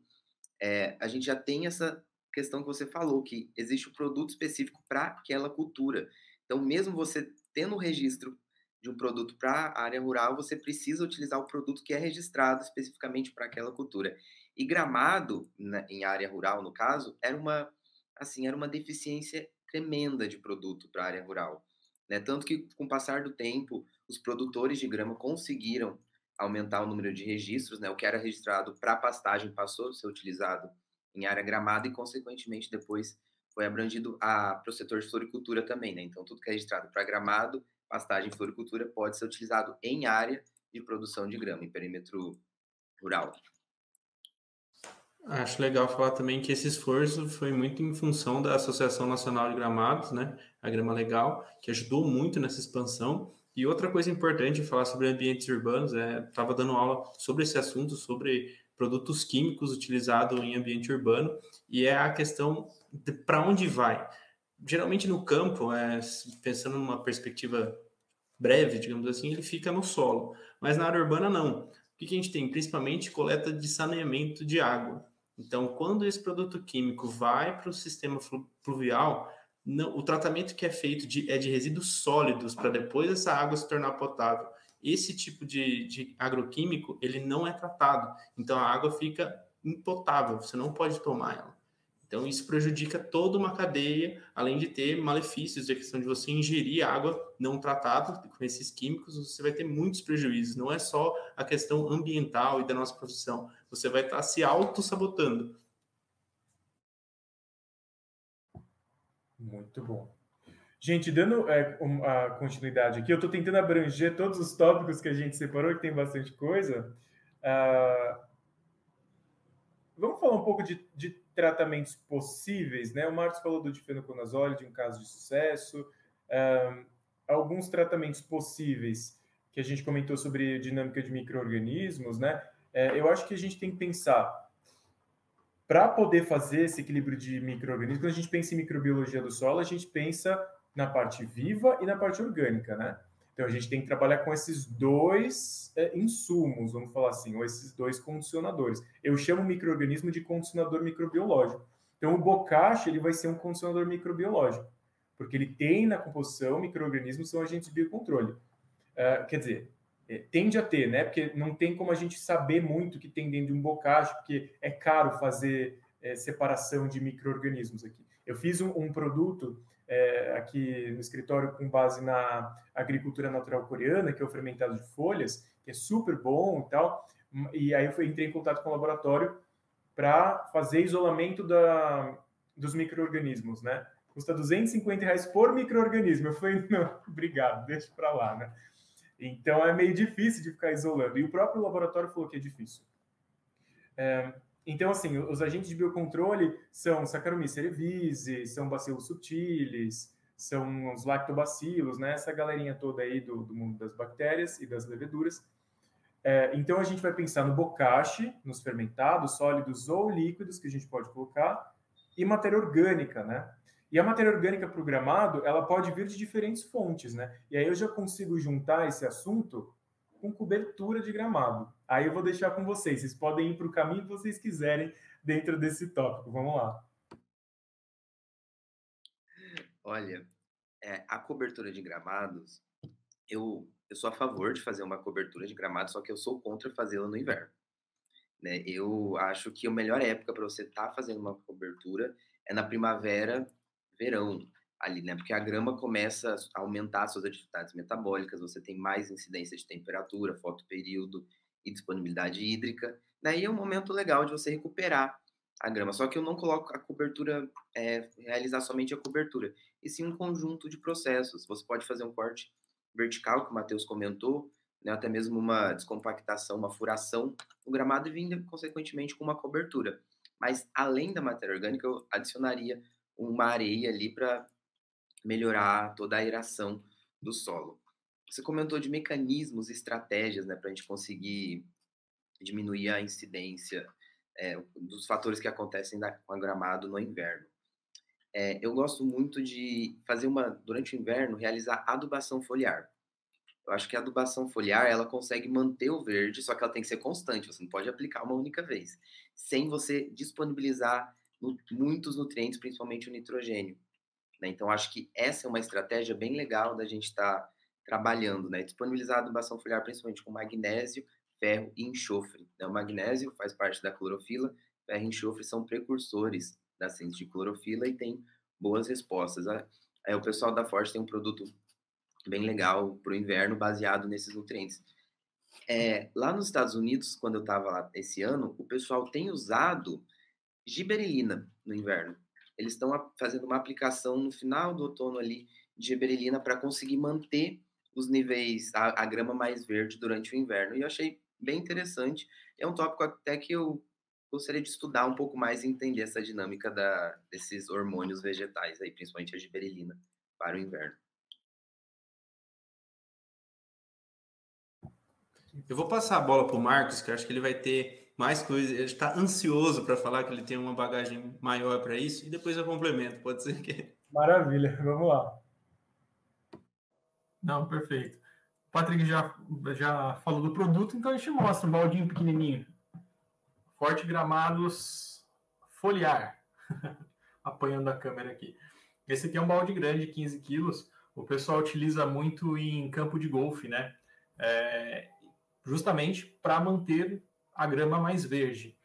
é, a gente já tem essa questão que você falou, que existe um produto específico para aquela cultura. Então, mesmo você tendo o registro de um produto para a área rural, você precisa utilizar o produto que é registrado especificamente para aquela cultura. E Gramado, na, em área rural, no caso, era uma, assim, era uma deficiência tremenda de produto para a área rural. Né? Tanto que, com o passar do tempo, os produtores de grama conseguiram aumentar o número de registros, né? o que era registrado para pastagem passou a ser utilizado em área gramada e, consequentemente, depois foi abrangido para o setor de floricultura também, né? Então, tudo que é registrado para gramado, pastagem e floricultura pode ser utilizado em área de produção de grama, em perímetro rural. Acho legal falar também que esse esforço foi muito em função da Associação Nacional de Gramados, né? A Grama Legal, que ajudou muito nessa expansão. E outra coisa importante falar sobre ambientes urbanos, é, estava dando aula sobre esse assunto, sobre produtos químicos utilizados em ambiente urbano, e é a questão para onde vai. Geralmente no campo, é, pensando numa perspectiva breve, digamos assim, ele fica no solo, mas na área urbana não. O que, que a gente tem? Principalmente coleta de saneamento de água. Então, quando esse produto químico vai para o sistema fluvial, não, o tratamento que é feito de, é de resíduos sólidos para depois essa água se tornar potável esse tipo de, de agroquímico ele não é tratado. Então a água fica impotável, você não pode tomar ela. Então isso prejudica toda uma cadeia, além de ter malefícios, a questão de você ingerir água não tratada com esses químicos, você vai ter muitos prejuízos. Não é só a questão ambiental e da nossa profissão, você vai estar se auto-sabotando. Muito bom. Gente, dando é, a continuidade aqui, eu estou tentando abranger todos os tópicos que a gente separou, que tem bastante coisa. Uh, vamos falar um pouco de, de, tratamentos possíveis, né? O Marcos falou do difenoconazole, de um caso de sucesso. Uh, alguns tratamentos possíveis que a gente comentou sobre dinâmica de micro-organismos, né? É, eu acho que a gente tem que pensar para poder fazer esse equilíbrio de micro-organismos, quando a gente pensa em microbiologia do solo, a gente pensa na parte viva e na parte orgânica, né? Então a gente tem que trabalhar com esses dois é, insumos, vamos falar assim, ou esses dois condicionadores. Eu chamo o microorganismo de condicionador microbiológico. Então o bocache ele vai ser um condicionador microbiológico, porque ele tem na composição microorganismos são agentes de biocontrole. Uh, quer dizer, é, tende a ter, né? Porque não tem como a gente saber muito o que tem dentro de um bocache, porque é caro fazer é, separação de microorganismos aqui. Eu fiz um, um produto é, aqui no escritório com base na agricultura natural coreana, que é o fermentado de folhas, que é super bom e tal. E aí eu entrei em contato com o laboratório para fazer isolamento da, dos micro-organismos, né? Custa 250 reais por micro-organismo. Eu falei, não, obrigado, deixa para lá, né? Então é meio difícil de ficar isolando. E o próprio laboratório falou que é difícil. É, então, assim, os agentes de biocontrole são Saccharomyces cerevisiae, são bacilos subtilis, são os lactobacilos, né? Essa galerinha toda aí do, do mundo das bactérias e das leveduras. É, então, a gente vai pensar no bocache, nos fermentados, sólidos ou líquidos que a gente pode colocar, e matéria orgânica, né? E a matéria orgânica programado, ela pode vir de diferentes fontes, né? E aí eu já consigo juntar esse assunto com cobertura de gramado. Aí eu vou deixar com vocês. Vocês podem ir para o caminho que vocês quiserem dentro desse tópico. Vamos lá. Olha, é, a cobertura de gramados, eu, eu sou a favor de fazer uma cobertura de gramado, só que eu sou contra fazê-la no inverno. Né? Eu acho que a melhor época para você estar tá fazendo uma cobertura é na primavera, verão ali, né? Porque a grama começa a aumentar suas atividades metabólicas, você tem mais incidência de temperatura, fotoperíodo e disponibilidade hídrica. Daí é um momento legal de você recuperar a grama. Só que eu não coloco a cobertura, é, realizar somente a cobertura, e sim um conjunto de processos. Você pode fazer um corte vertical, que o Matheus comentou, né, até mesmo uma descompactação, uma furação no gramado e vindo, consequentemente, com uma cobertura. Mas, além da matéria orgânica, eu adicionaria uma areia ali para melhorar toda a aeração do solo. Você comentou de mecanismos e estratégias né, para a gente conseguir diminuir a incidência é, dos fatores que acontecem com a gramado no inverno. É, eu gosto muito de fazer uma, durante o inverno, realizar adubação foliar. Eu acho que a adubação foliar, ela consegue manter o verde, só que ela tem que ser constante, você não pode aplicar uma única vez, sem você disponibilizar muitos nutrientes, principalmente o nitrogênio. Né? Então, acho que essa é uma estratégia bem legal da gente estar tá trabalhando, né? Disponibilizar a adubação foliar principalmente com magnésio, ferro e enxofre. Né? O magnésio faz parte da clorofila, ferro e enxofre são precursores da síntese de clorofila e tem boas respostas. Aí, o pessoal da Forte tem um produto bem legal para o inverno baseado nesses nutrientes. É, lá nos Estados Unidos, quando eu estava lá esse ano, o pessoal tem usado giberelina no inverno. Eles estão fazendo uma aplicação no final do outono ali de giberelina para conseguir manter os níveis, a, a, grama mais verde durante o inverno. E eu achei bem interessante. É um tópico até que eu gostaria de estudar um pouco mais e entender essa dinâmica da, desses hormônios vegetais, aí, principalmente a giberelina, para o inverno. Eu vou passar a bola para o Marcos, que acho que ele vai ter mais coisas. Ele está ansioso para falar que ele tem uma bagagem maior para isso, e depois eu complemento. Pode ser que. Maravilha, vamos lá. Não, perfeito. O Patrick já, já falou do produto, então a gente mostra um baldinho pequenininho. Forte Gramados Foliar. Apanhando a câmera aqui. Esse aqui é um balde grande, 15 quilos. O pessoal utiliza muito em campo de golfe, né? É, justamente para manter a grama mais verde.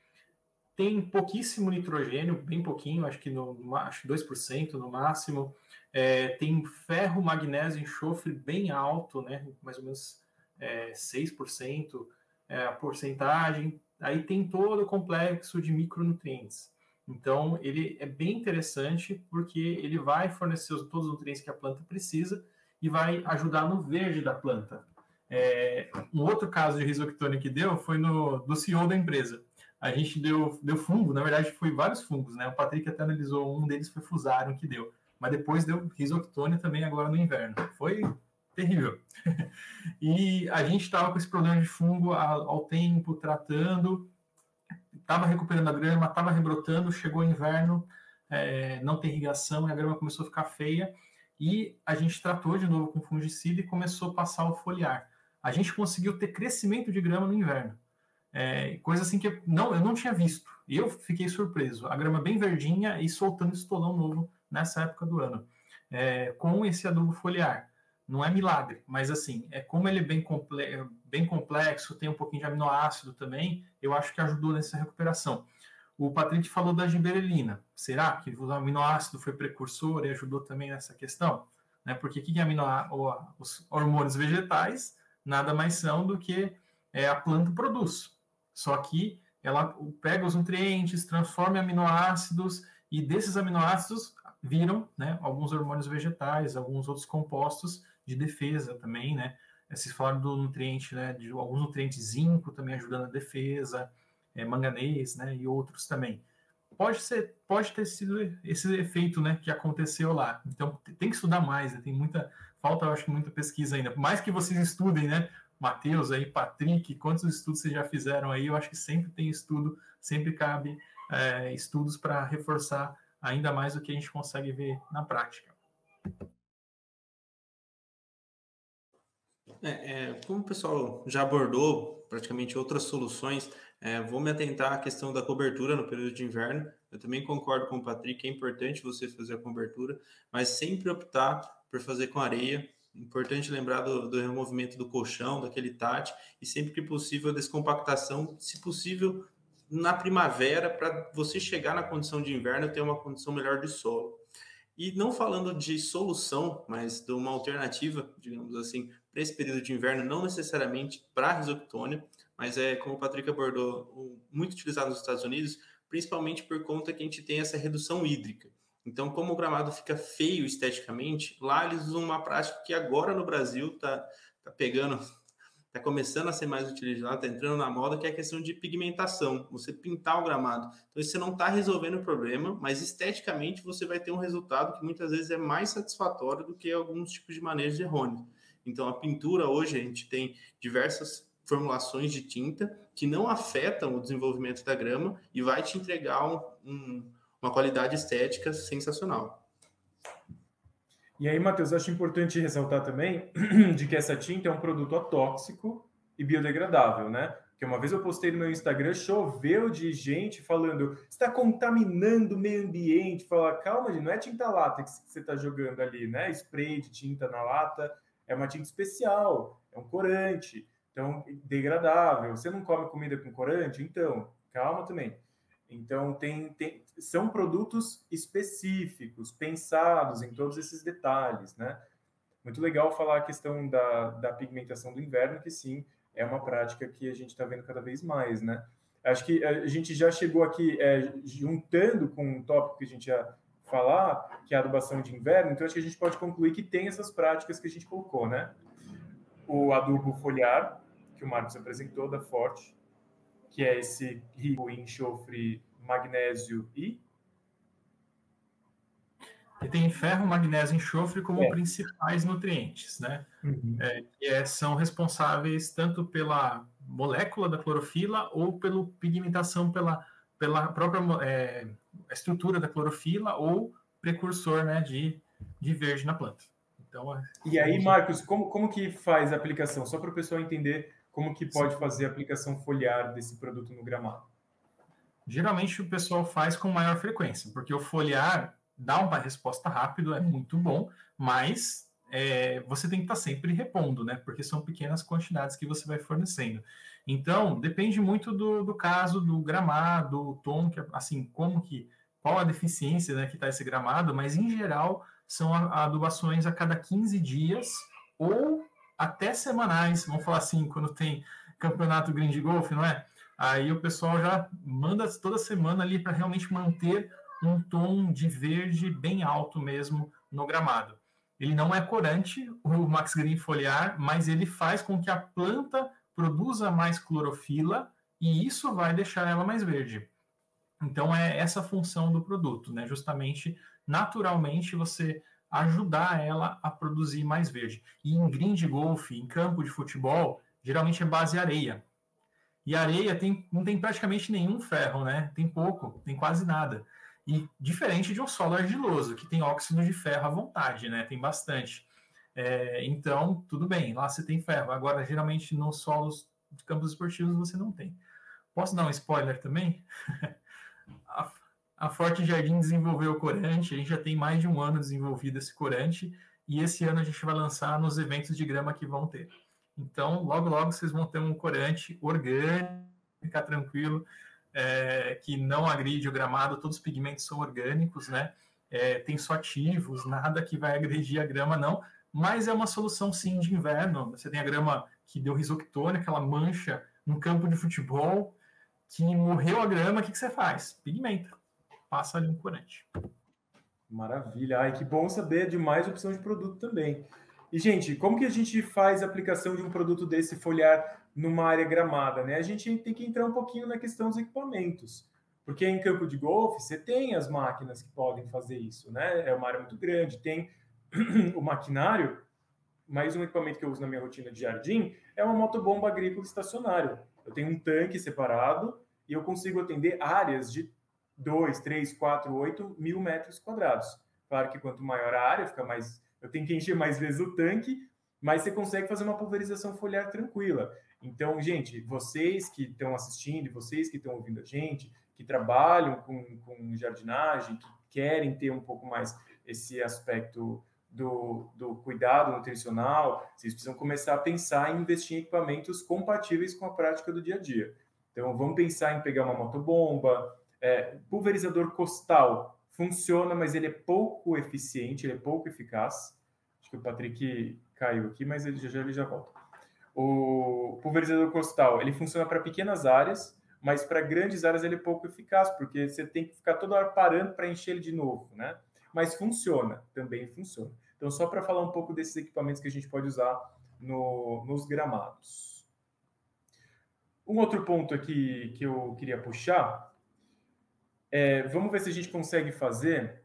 Tem pouquíssimo nitrogênio, bem pouquinho, acho que no, acho 2% no máximo. É, tem ferro, magnésio enxofre bem alto, né? mais ou menos é, 6% é, a porcentagem. Aí tem todo o complexo de micronutrientes. Então, ele é bem interessante porque ele vai fornecer todos os nutrientes que a planta precisa e vai ajudar no verde da planta. É, um outro caso de risoctone que deu foi no do CEO da empresa. A gente deu, deu fungo, na verdade foi vários fungos, né? O Patrick até analisou, um deles foi fusarium que deu, mas depois deu risoctone também agora no inverno. Foi terrível. e a gente estava com esse problema de fungo ao, tempo, tratando, estava recuperando a grama, estava rebrotando, chegou o inverno, é, não tem irrigação, a grama começou a ficar feia, e a gente tratou de novo com fungicida e começou a passar o foliar a gente conseguiu ter crescimento de grama no inverno. É, coisa assim que não, eu não tinha visto. E eu fiquei surpreso. A grama bem verdinha e soltando estolão novo nessa época do ano. É, com esse adubo foliar. Não é milagre, mas assim, é como ele é bem, comple bem complexo, tem um pouquinho de aminoácido também, eu acho que ajudou nessa recuperação. O Patrick falou da giberelina. Será que o aminoácido foi precursor e ajudou também nessa questão? Né? Porque o que é aminoácido? Os hormônios vegetais nada mais são do que é, a planta produz. Só que ela pega os nutrientes, transforma em aminoácidos e desses aminoácidos viram né, alguns hormônios vegetais, alguns outros compostos de defesa também, né? Vocês falaram do nutriente, né? De alguns nutrientes zinco também ajudando a defesa, é, manganês, né? E outros também. Pode ser, pode ter sido esse efeito, né? Que aconteceu lá. Então tem que estudar mais, né? Tem muita, falta, eu acho, muita pesquisa ainda. Por mais que vocês estudem, né? Matheus aí, Patrick, quantos estudos vocês já fizeram aí? Eu acho que sempre tem estudo, sempre cabe é, estudos para reforçar ainda mais o que a gente consegue ver na prática. É, é, como o pessoal já abordou praticamente outras soluções, é, vou me atentar à questão da cobertura no período de inverno. Eu também concordo com o Patrick, é importante você fazer a cobertura, mas sempre optar por fazer com areia. Importante lembrar do, do removimento do colchão, daquele tate, e sempre que possível a descompactação, se possível na primavera, para você chegar na condição de inverno ter uma condição melhor de solo. E não falando de solução, mas de uma alternativa, digamos assim, para esse período de inverno, não necessariamente para a risoctônia, mas é, como o Patrick abordou, muito utilizado nos Estados Unidos, principalmente por conta que a gente tem essa redução hídrica. Então, como o gramado fica feio esteticamente, lá eles usam uma prática que agora no Brasil está tá pegando, está começando a ser mais utilizada, está entrando na moda, que é a questão de pigmentação, você pintar o gramado. Então, você não está resolvendo o problema, mas esteticamente você vai ter um resultado que muitas vezes é mais satisfatório do que alguns tipos de manejo errôneo. Então, a pintura hoje a gente tem diversas formulações de tinta que não afetam o desenvolvimento da grama e vai te entregar um, um uma qualidade estética sensacional. E aí, Matheus, acho importante ressaltar também de que essa tinta é um produto atóxico e biodegradável, né? Que uma vez eu postei no meu Instagram, choveu de gente falando está contaminando o meio ambiente. Fala, calma, não é tinta látex que você está jogando ali, né? Spray de tinta na lata é uma tinta especial, é um corante, então degradável. Você não come comida com corante? Então, calma também. Então, tem, tem, são produtos específicos, pensados em todos esses detalhes, né? Muito legal falar a questão da, da pigmentação do inverno, que sim, é uma prática que a gente está vendo cada vez mais, né? Acho que a gente já chegou aqui é, juntando com um tópico que a gente ia falar, que é a adubação de inverno, então acho que a gente pode concluir que tem essas práticas que a gente colocou, né? O adubo foliar, que o Marcos apresentou, da Forte, que é esse rico em enxofre, magnésio e e tem ferro, magnésio e enxofre como é. principais nutrientes, né? Uhum. É, que é, são responsáveis tanto pela molécula da clorofila ou pela pigmentação pela, pela própria é, estrutura da clorofila ou precursor né, de, de verde na planta. Então, é e aí, Marcos, como, como que faz a aplicação? Só para o pessoal entender como que pode Sim. fazer a aplicação foliar desse produto no gramado. Geralmente o pessoal faz com maior frequência, porque o foliar dá uma resposta rápida, é muito bom, mas é, você tem que estar sempre repondo, né? Porque são pequenas quantidades que você vai fornecendo. Então, depende muito do, do caso, do gramado, do tom, que, assim, como que, qual a deficiência né, que está esse gramado, mas em geral são adubações a cada 15 dias ou até semanais, vamos falar assim, quando tem campeonato green de golfe, não é? Aí o pessoal já manda toda semana ali para realmente manter um tom de verde bem alto mesmo no gramado. Ele não é corante, o Max Green foliar, mas ele faz com que a planta produza mais clorofila e isso vai deixar ela mais verde. Então é essa a função do produto, né? Justamente, naturalmente, você ajudar ela a produzir mais verde. E em green de golfe, em campo de futebol, geralmente é base areia. E areia tem, não tem praticamente nenhum ferro, né? Tem pouco, tem quase nada. E diferente de um solo argiloso, que tem óxido de ferro à vontade, né? Tem bastante. É, então, tudo bem, lá você tem ferro. Agora, geralmente, nos solos de campos esportivos você não tem. Posso dar um spoiler também? a, a Forte Jardim desenvolveu o corante, a gente já tem mais de um ano desenvolvido esse corante, e esse ano a gente vai lançar nos eventos de grama que vão ter. Então, logo, logo vocês vão ter um corante orgânico, ficar tranquilo é, que não agride o gramado, todos os pigmentos são orgânicos, né? É, tem só ativos, nada que vai agredir a grama, não. Mas é uma solução sim de inverno. Você tem a grama que deu risoctone, aquela mancha no campo de futebol, que morreu a grama, o que, que você faz? Pigmenta. Passa ali um corante. Maravilha. Ai, que bom saber de mais opção de produto também. E, gente, como que a gente faz a aplicação de um produto desse foliar numa área gramada, né? A gente tem que entrar um pouquinho na questão dos equipamentos, porque em campo de golfe você tem as máquinas que podem fazer isso, né? É uma área muito grande, tem o maquinário, mais um equipamento que eu uso na minha rotina de jardim é uma motobomba agrícola estacionária. Eu tenho um tanque separado e eu consigo atender áreas de 2, 3, 4, 8 mil metros quadrados. Claro que quanto maior a área, fica mais. Eu tenho que encher mais vezes o tanque, mas você consegue fazer uma pulverização foliar tranquila. Então, gente, vocês que estão assistindo, vocês que estão ouvindo a gente, que trabalham com, com jardinagem, que querem ter um pouco mais esse aspecto do, do cuidado nutricional, vocês precisam começar a pensar em investir em equipamentos compatíveis com a prática do dia a dia. Então, vamos pensar em pegar uma motobomba, é, pulverizador costal funciona, mas ele é pouco eficiente, ele é pouco eficaz. Acho que o Patrick caiu aqui, mas ele já, ele já volta. O pulverizador costal, ele funciona para pequenas áreas, mas para grandes áreas ele é pouco eficaz, porque você tem que ficar toda hora parando para encher ele de novo, né? Mas funciona, também funciona. Então, só para falar um pouco desses equipamentos que a gente pode usar no, nos gramados. Um outro ponto aqui que eu queria puxar é, vamos ver se a gente consegue fazer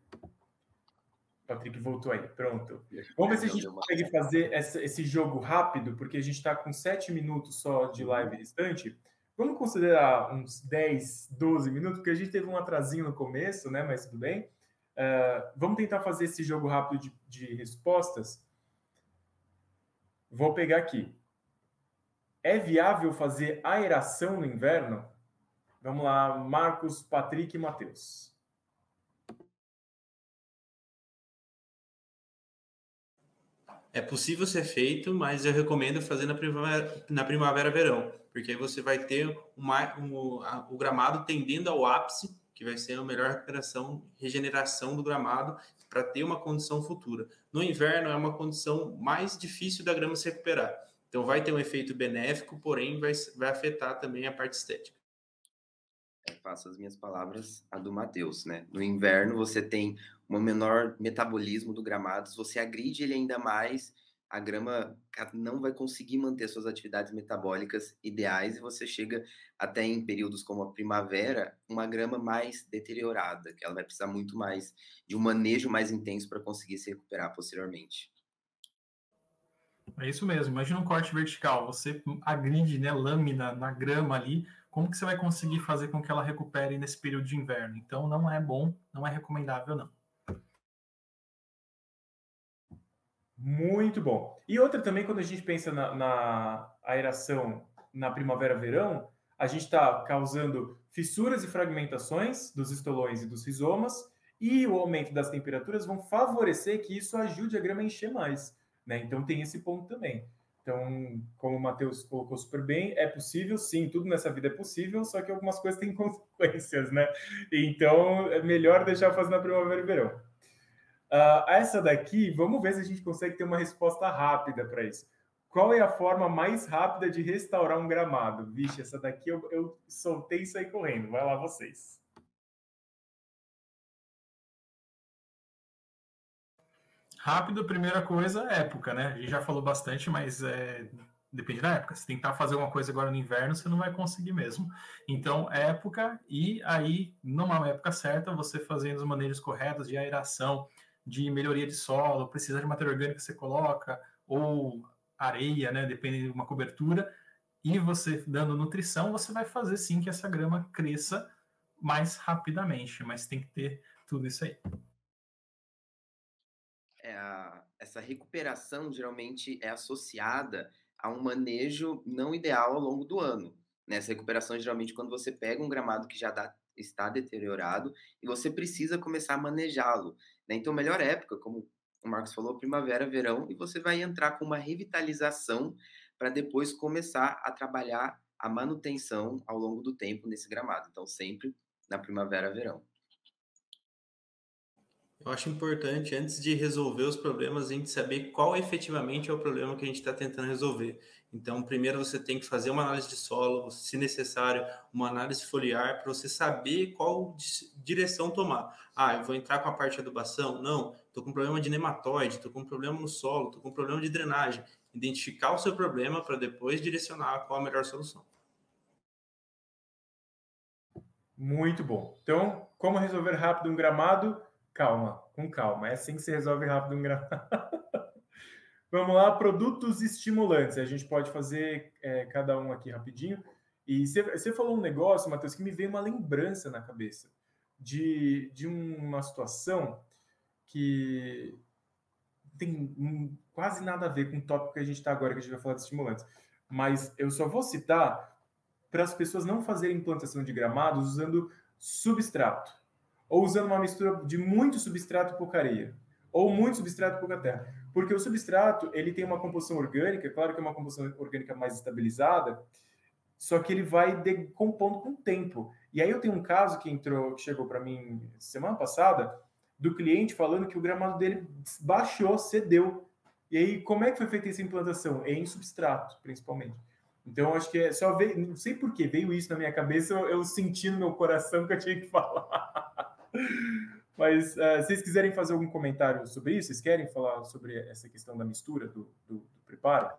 Patrick voltou aí, pronto. Vamos ver se a gente consegue fazer essa, esse jogo rápido, porque a gente está com sete minutos só de uhum. live restante. Vamos considerar uns 10, 12 minutos, porque a gente teve um atrasinho no começo, né? Mas tudo bem. Uh, vamos tentar fazer esse jogo rápido de, de respostas. Vou pegar aqui. É viável fazer aeração no inverno? Vamos lá, Marcos, Patrick e Matheus. É possível ser feito, mas eu recomendo fazer na primavera, na primavera verão, porque aí você vai ter uma, um, a, o gramado tendendo ao ápice, que vai ser a melhor recuperação, regeneração do gramado para ter uma condição futura. No inverno é uma condição mais difícil da grama se recuperar. Então vai ter um efeito benéfico, porém vai, vai afetar também a parte estética. É, faço as minhas palavras a do Matheus, né? No inverno você tem um menor metabolismo do gramado, se você agride ele ainda mais, a grama não vai conseguir manter suas atividades metabólicas ideais e você chega até em períodos como a primavera, uma grama mais deteriorada, que ela vai precisar muito mais de um manejo mais intenso para conseguir se recuperar posteriormente. É isso mesmo. Imagina um corte vertical. Você agride, né, lâmina na grama ali. Como que você vai conseguir fazer com que ela recupere nesse período de inverno? Então, não é bom, não é recomendável, não. Muito bom. E outra também, quando a gente pensa na, na aeração na primavera-verão, a gente está causando fissuras e fragmentações dos estolões e dos rizomas, e o aumento das temperaturas vão favorecer que isso ajude a grama a encher mais. Né? Então tem esse ponto também. Então, como o Matheus colocou super bem, é possível, sim, tudo nessa vida é possível, só que algumas coisas têm consequências, né? Então, é melhor deixar fazer na primavera e verão. Uh, essa daqui, vamos ver se a gente consegue ter uma resposta rápida para isso. Qual é a forma mais rápida de restaurar um gramado? Vixe, essa daqui eu, eu soltei e saí correndo. Vai lá vocês. Rápido, primeira coisa, época, né? A gente já falou bastante, mas é, depende da época. Se tentar fazer uma coisa agora no inverno, você não vai conseguir mesmo. Então, época, e aí, numa época certa, você fazendo os manejos corretos de aeração, de melhoria de solo, precisa de matéria orgânica você coloca, ou areia, né, depende de uma cobertura, e você dando nutrição, você vai fazer sim que essa grama cresça mais rapidamente, mas tem que ter tudo isso aí. É, essa recuperação geralmente é associada a um manejo não ideal ao longo do ano. Nessa recuperação, geralmente, quando você pega um gramado que já dá, está deteriorado e você precisa começar a manejá-lo. Né? Então, melhor época, como o Marcos falou, primavera, verão, e você vai entrar com uma revitalização para depois começar a trabalhar a manutenção ao longo do tempo nesse gramado. Então, sempre na primavera, verão. Eu acho importante, antes de resolver os problemas, a gente saber qual efetivamente é o problema que a gente está tentando resolver. Então, primeiro você tem que fazer uma análise de solo, se necessário, uma análise foliar, para você saber qual direção tomar. Ah, eu vou entrar com a parte de adubação? Não, estou com problema de nematóide, estou com problema no solo, estou com problema de drenagem. Identificar o seu problema para depois direcionar qual a melhor solução. Muito bom. Então, como resolver rápido um gramado? Calma, com calma. É assim que se resolve rápido um gramado. Vamos lá, produtos estimulantes. A gente pode fazer é, cada um aqui rapidinho. E você falou um negócio, Matheus, que me veio uma lembrança na cabeça de, de uma situação que tem quase nada a ver com o tópico que a gente está agora, que a gente vai falar de estimulantes. Mas eu só vou citar para as pessoas não fazerem implantação de gramados usando substrato ou usando uma mistura de muito substrato pouca areia, ou muito substrato pouca terra. Porque o substrato, ele tem uma composição orgânica, claro que é uma composição orgânica mais estabilizada, só que ele vai decompondo com o tempo. E aí eu tenho um caso que entrou, que chegou para mim semana passada, do cliente falando que o gramado dele baixou, cedeu. E aí, como é que foi feita essa implantação? Em substrato, principalmente. Então, acho que é só veio, não sei por que veio isso na minha cabeça, eu, eu senti no meu coração que eu tinha que falar. Mas uh, vocês quiserem fazer algum comentário sobre isso, vocês querem falar sobre essa questão da mistura, do, do, do preparo?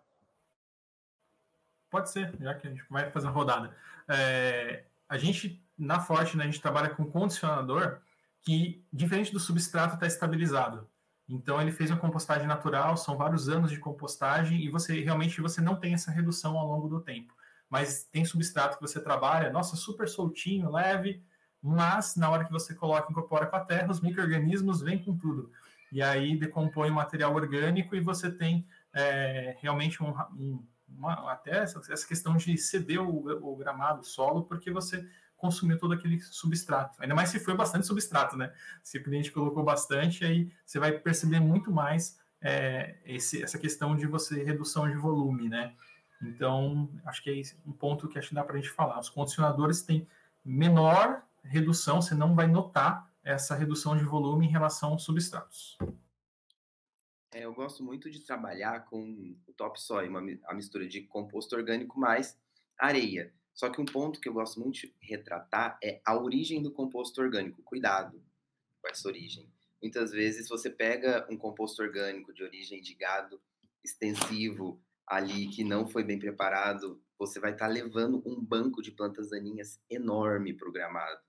Pode ser, já que a gente vai fazer uma rodada. É, a gente, na Forte, né, a gente trabalha com condicionador que, diferente do substrato, está estabilizado. Então, ele fez uma compostagem natural, são vários anos de compostagem, e você realmente você não tem essa redução ao longo do tempo. Mas tem substrato que você trabalha, nossa, super soltinho, leve, mas na hora que você coloca, incorpora com a terra, os micro-organismos vêm com tudo. E aí decompõe o material orgânico e você tem é, realmente um, um, uma, até essa, essa, questão de ceder o, o, gramado, o solo, porque você consumiu todo aquele substrato. Ainda mais se foi bastante substrato, né? Se o cliente colocou bastante, aí você vai perceber muito mais é, esse, essa questão de você redução de volume, né? Então, acho que é um ponto que acho que dá para a gente falar. Os condicionadores têm menor redução, você não vai notar essa redução de volume em relação aos substratos. É, eu gosto muito de trabalhar com o topsoil, uma, a mistura de composto orgânico mais areia. Só que um ponto que eu gosto muito de retratar é a origem do composto orgânico. Cuidado com essa origem. Muitas vezes você pega um composto orgânico de origem de gado extensivo ali que não foi bem preparado, você vai estar tá levando um banco de plantas daninhas enorme para o gramado.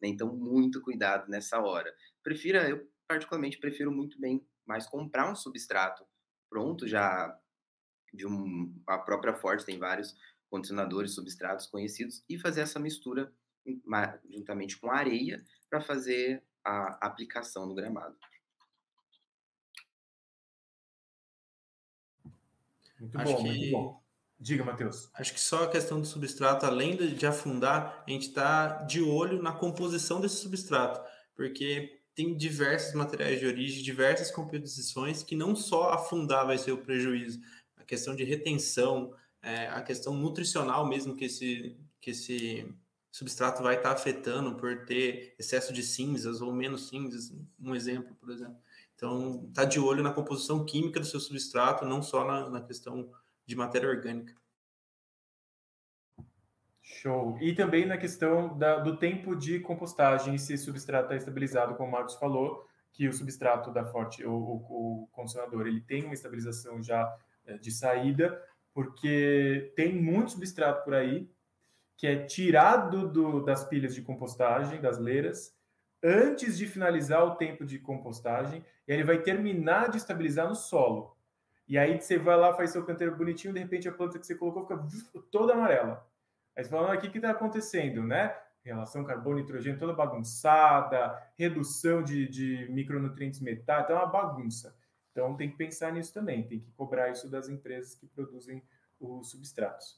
Né? Então, muito cuidado nessa hora. Prefira, eu particularmente prefiro muito bem mais comprar um substrato pronto já de um, a própria Forte tem vários condicionadores, substratos conhecidos e fazer essa mistura juntamente com areia para fazer a aplicação no gramado. Muito Acho bom, que... muito bom. Diga, Matheus. Acho que só a questão do substrato, além de afundar, a gente está de olho na composição desse substrato, porque tem diversos materiais de origem, diversas composições que não só afundar vai ser o prejuízo, a questão de retenção, é, a questão nutricional mesmo que esse, que esse substrato vai estar tá afetando por ter excesso de cinzas ou menos cinzas, um exemplo, por exemplo. Então, tá de olho na composição química do seu substrato, não só na, na questão de matéria orgânica. Show. E também na questão da, do tempo de compostagem, se substrato está estabilizado, como o Marcos falou, que o substrato da Forte, o, o, o condicionador, ele tem uma estabilização já é, de saída, porque tem muito substrato por aí que é tirado do, das pilhas de compostagem, das leiras, antes de finalizar o tempo de compostagem, e ele vai terminar de estabilizar no solo. E aí você vai lá, faz seu canteiro bonitinho, de repente a planta que você colocou fica toda amarela. Aí você fala, ah, o que está acontecendo, né? Relação carbono e nitrogênio toda bagunçada, redução de, de micronutrientes metais, então é uma bagunça. Então tem que pensar nisso também, tem que cobrar isso das empresas que produzem os substratos.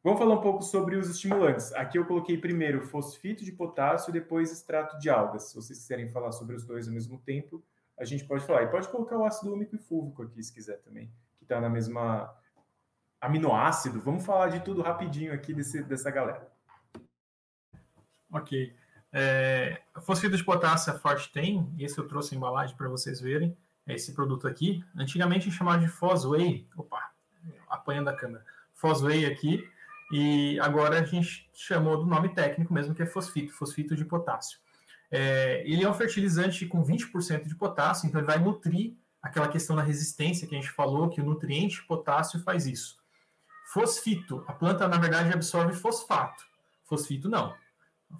Vamos falar um pouco sobre os estimulantes. Aqui eu coloquei primeiro fosfito de potássio e depois extrato de algas. Se vocês quiserem falar sobre os dois ao mesmo tempo, a gente pode falar. E pode colocar o ácido úmico e fúlvico aqui, se quiser também, que está na mesma aminoácido. Vamos falar de tudo rapidinho aqui desse, dessa galera. Ok. É, fosfito de potássio a Forte tem, esse eu trouxe a embalagem para vocês verem, é esse produto aqui. Antigamente chamava de Fosway, opa, apanhando a câmera, Fosway aqui, e agora a gente chamou do nome técnico mesmo, que é fosfito, fosfito de potássio. É, ele é um fertilizante com 20% de potássio, então ele vai nutrir aquela questão da resistência que a gente falou, que o nutriente potássio faz isso. Fosfito, a planta na verdade absorve fosfato. Fosfito não.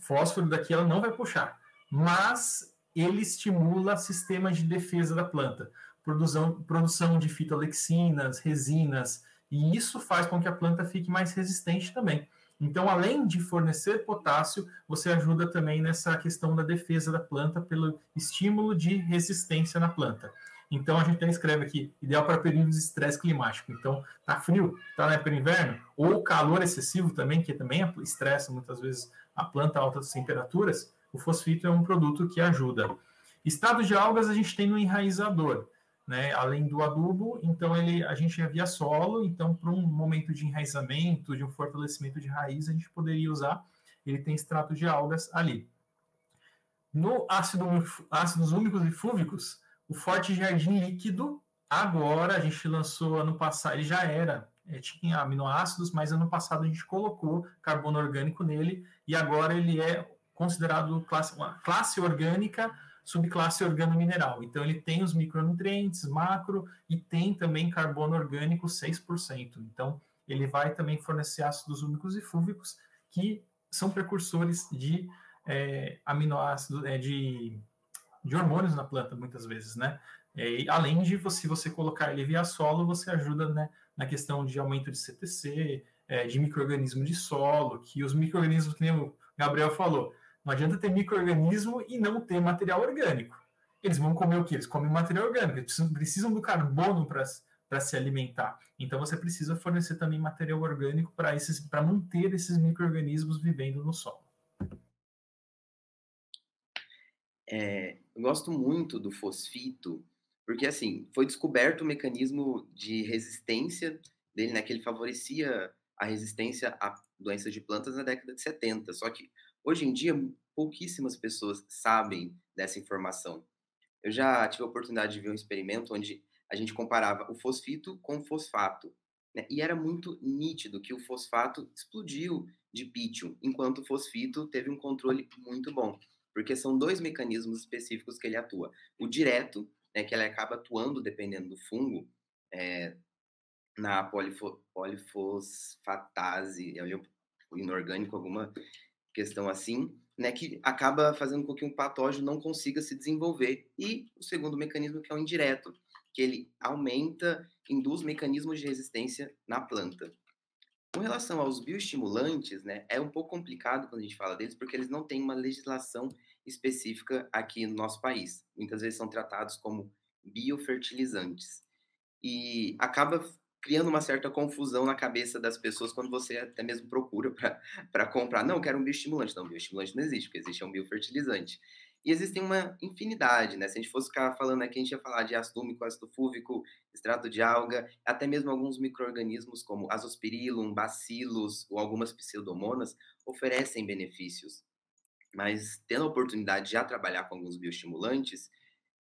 Fósforo daqui ela não vai puxar, mas ele estimula sistemas de defesa da planta, produção, produção de fitolexinas, resinas, e isso faz com que a planta fique mais resistente também. Então, além de fornecer potássio, você ajuda também nessa questão da defesa da planta pelo estímulo de resistência na planta. Então, a gente até escreve aqui, ideal para períodos de estresse climático. Então, tá frio, tá na época de inverno, ou calor excessivo também, que também estressa muitas vezes a planta a altas temperaturas, o fosfito é um produto que ajuda. Estado de algas a gente tem no enraizador né, além do adubo, então ele, a gente havia solo, então para um momento de enraizamento, de um fortalecimento de raiz, a gente poderia usar, ele tem extrato de algas ali. No ácido, ácidos úmicos e fúvicos, o Forte Jardim Líquido, agora a gente lançou ano passado, ele já era, é, tinha aminoácidos, mas ano passado a gente colocou carbono orgânico nele, e agora ele é considerado classe, uma classe orgânica subclasse organomineral. Então, ele tem os micronutrientes, macro, e tem também carbono orgânico 6%. Então, ele vai também fornecer ácidos úmicos e fúvicos, que são precursores de é, aminoácidos, é, de, de hormônios na planta, muitas vezes, né? É, além de, você, se você colocar ele via solo, você ajuda né, na questão de aumento de CTC, é, de microorganismo de solo, que os microorganismos, que o Gabriel falou, não adianta ter microorganismo e não ter material orgânico. Eles vão comer o que? Eles comem material orgânico, eles precisam, do carbono para se alimentar. Então você precisa fornecer também material orgânico para esses para manter esses microorganismos vivendo no solo. É, eu gosto muito do fosfito, porque assim, foi descoberto o mecanismo de resistência dele, né, que ele favorecia a resistência a doenças de plantas na década de 70. Só que Hoje em dia, pouquíssimas pessoas sabem dessa informação. Eu já tive a oportunidade de ver um experimento onde a gente comparava o fosfito com o fosfato. Né? E era muito nítido que o fosfato explodiu de pítio, enquanto o fosfito teve um controle muito bom, porque são dois mecanismos específicos que ele atua. O direto, né, que ele acaba atuando dependendo do fungo, é, na polifo, polifosfatase, é inorgânico, alguma questão assim, né, que acaba fazendo com que um patógeno não consiga se desenvolver. E o segundo mecanismo, que é o indireto, que ele aumenta, induz mecanismos de resistência na planta. Com relação aos bioestimulantes, né, é um pouco complicado quando a gente fala deles, porque eles não têm uma legislação específica aqui no nosso país. Muitas vezes são tratados como biofertilizantes. E acaba criando uma certa confusão na cabeça das pessoas quando você até mesmo procura para comprar. Não, quero um bioestimulante. Não, bioestimulante não existe, porque existe um biofertilizante. E existem uma infinidade, né? Se a gente fosse ficar falando aqui, a gente ia falar de ácido úmico, ácido fúvico, extrato de alga, até mesmo alguns micro-organismos como azospirillum, bacilos ou algumas pseudomonas oferecem benefícios. Mas tendo a oportunidade de já trabalhar com alguns bioestimulantes,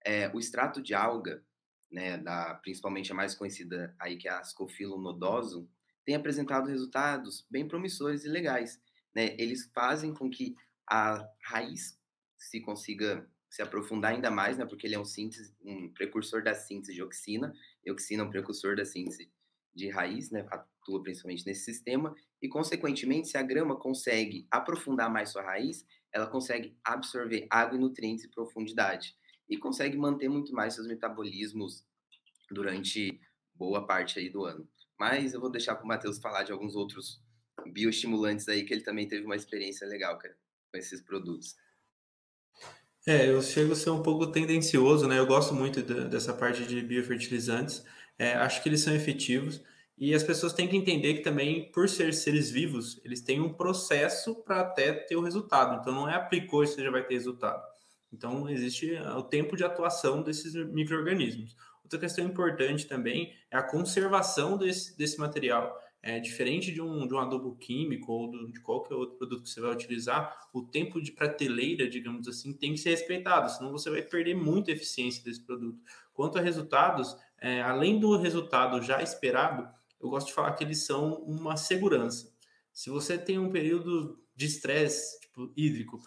é, o extrato de alga, né, da, principalmente a mais conhecida aí que é a Ascophyllum nodosum, tem apresentado resultados bem promissores e legais. Né? Eles fazem com que a raiz se consiga se aprofundar ainda mais, né, porque ele é um síntese, um precursor da síntese de oxina, e oxina é um precursor da síntese de raiz, né, atua principalmente nesse sistema, e consequentemente, se a grama consegue aprofundar mais sua raiz, ela consegue absorver água e nutrientes em profundidade, e consegue manter muito mais seus metabolismos durante boa parte aí do ano. Mas eu vou deixar para o Matheus falar de alguns outros bioestimulantes aí, que ele também teve uma experiência legal, cara, com esses produtos. É, eu chego a ser um pouco tendencioso, né? Eu gosto muito de, dessa parte de biofertilizantes. É, acho que eles são efetivos. E as pessoas têm que entender que também, por ser seres vivos, eles têm um processo para até ter o resultado. Então, não é aplicou e você já vai ter resultado. Então, existe o tempo de atuação desses micro-organismos. Outra questão importante também é a conservação desse, desse material. É, diferente de um, de um adubo químico ou do, de qualquer outro produto que você vai utilizar, o tempo de prateleira, digamos assim, tem que ser respeitado, senão você vai perder muita eficiência desse produto. Quanto a resultados, é, além do resultado já esperado, eu gosto de falar que eles são uma segurança. Se você tem um período de estresse tipo, hídrico,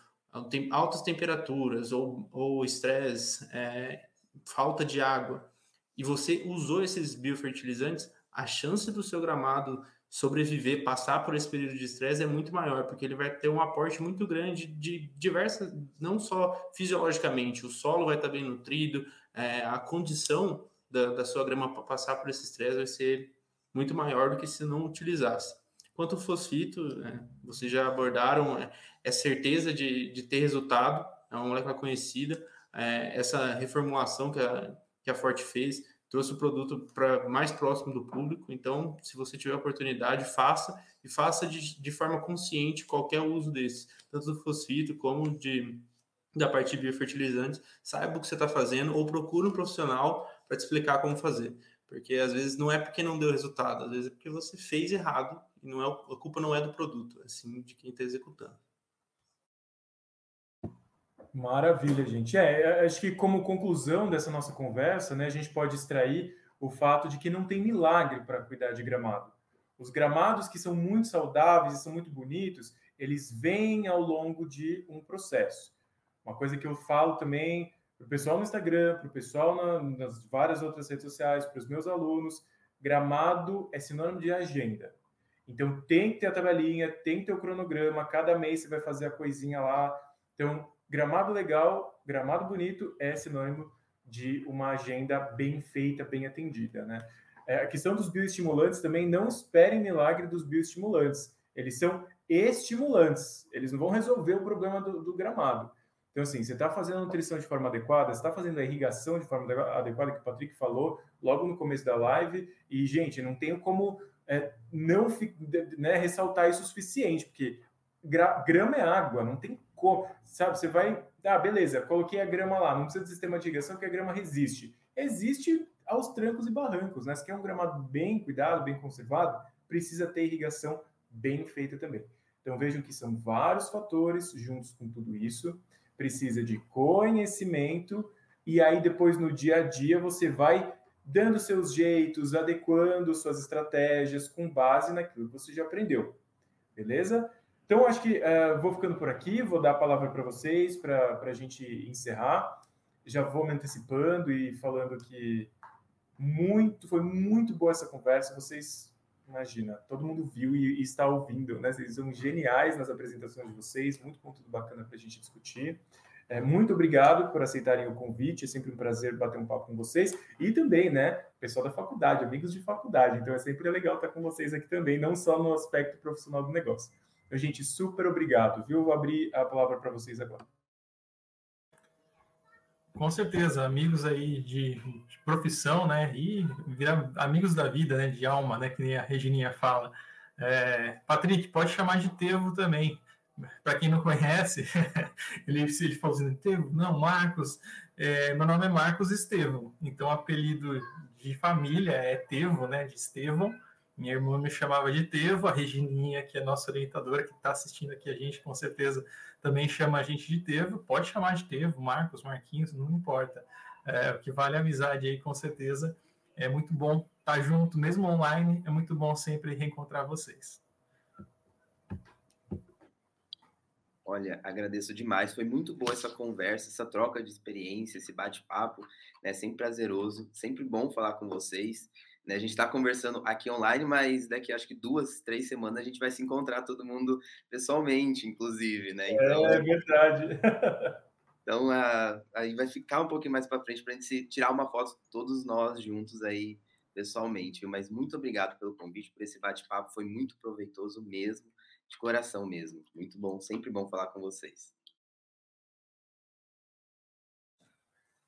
altas temperaturas ou estresse, é, falta de água, e você usou esses biofertilizantes, a chance do seu gramado sobreviver, passar por esse período de estresse é muito maior, porque ele vai ter um aporte muito grande de diversas, não só fisiologicamente, o solo vai estar bem nutrido, é, a condição da, da, sua grama para passar por esse estresse vai ser muito maior do que se não utilizasse. Quanto ao fosfito, é, vocês já abordaram, é, é certeza de, de, ter resultado, é uma molécula conhecida, é, essa reformulação que a, que a Forte fez trouxe o produto para mais próximo do público. Então, se você tiver oportunidade, faça e faça de, de forma consciente qualquer uso desse, tanto do fosfito como de da parte de biofertilizantes. Saiba o que você está fazendo ou procure um profissional para te explicar como fazer. Porque às vezes não é porque não deu resultado, às vezes é porque você fez errado e não é, a culpa não é do produto, é sim de quem está executando. Maravilha, gente. É, é, acho que como conclusão dessa nossa conversa, né, a gente pode extrair o fato de que não tem milagre para cuidar de gramado. Os gramados que são muito saudáveis e são muito bonitos, eles vêm ao longo de um processo. Uma coisa que eu falo também para o pessoal no Instagram, para o pessoal na, nas várias outras redes sociais, para os meus alunos, gramado é sinônimo de agenda. Então tem que ter a tabelinha, tem que ter o cronograma, cada mês você vai fazer a coisinha lá. Então, Gramado legal, gramado bonito é sinônimo de uma agenda bem feita, bem atendida, né? É, a questão dos bioestimulantes também não esperem milagre dos bioestimulantes. Eles são estimulantes, eles não vão resolver o problema do, do gramado. Então, assim, você está fazendo a nutrição de forma adequada, está fazendo a irrigação de forma adequada, que o Patrick falou logo no começo da live, e, gente, não tenho como é, não né, ressaltar isso o suficiente, porque grama é água, não tem como, sabe? Você vai, ah, beleza, coloquei a grama lá, não precisa de sistema de irrigação que a grama resiste. Existe aos trancos e barrancos, né? Se quer um gramado bem cuidado, bem conservado, precisa ter irrigação bem feita também. Então vejam que são vários fatores juntos com tudo isso. Precisa de conhecimento e aí depois no dia a dia você vai dando seus jeitos, adequando suas estratégias com base naquilo que você já aprendeu. Beleza? Então, acho que uh, vou ficando por aqui, vou dar a palavra para vocês para a gente encerrar. Já vou me antecipando e falando que muito, foi muito boa essa conversa. Vocês, imagina, todo mundo viu e, e está ouvindo, né? Vocês são geniais nas apresentações de vocês, muito conteúdo bacana para a gente discutir. É, muito obrigado por aceitarem o convite, é sempre um prazer bater um papo com vocês. E também, né, pessoal da faculdade, amigos de faculdade. Então é sempre legal estar com vocês aqui também, não só no aspecto profissional do negócio. Gente, super obrigado, viu? Vou abrir a palavra para vocês agora. Com certeza, amigos aí de, de profissão, né? E virar amigos da vida, né? De alma, né? Que nem a Regininha fala. É, Patrick, pode chamar de Tevo também para quem não conhece, ele, ele falou assim, não, Marcos, é, meu nome é Marcos Estevão, então apelido de família é Tevo, né, de Estevão, minha irmã me chamava de Tevo, a Regininha, que é nossa orientadora, que está assistindo aqui a gente, com certeza também chama a gente de Tevo, pode chamar de Tevo, Marcos, Marquinhos, não importa, é, o que vale a amizade aí, com certeza, é muito bom estar tá junto, mesmo online, é muito bom sempre reencontrar vocês. Olha, agradeço demais. Foi muito boa essa conversa, essa troca de experiência, esse bate-papo, né? Sempre prazeroso, sempre bom falar com vocês. Né? A gente está conversando aqui online, mas daqui acho que duas, três semanas a gente vai se encontrar todo mundo pessoalmente, inclusive, né? Então, é, é verdade. então, uh, aí vai ficar um pouquinho mais para frente para a gente tirar uma foto todos nós juntos aí pessoalmente. Mas muito obrigado pelo convite, por esse bate-papo, foi muito proveitoso mesmo de coração mesmo. Muito bom, sempre bom falar com vocês.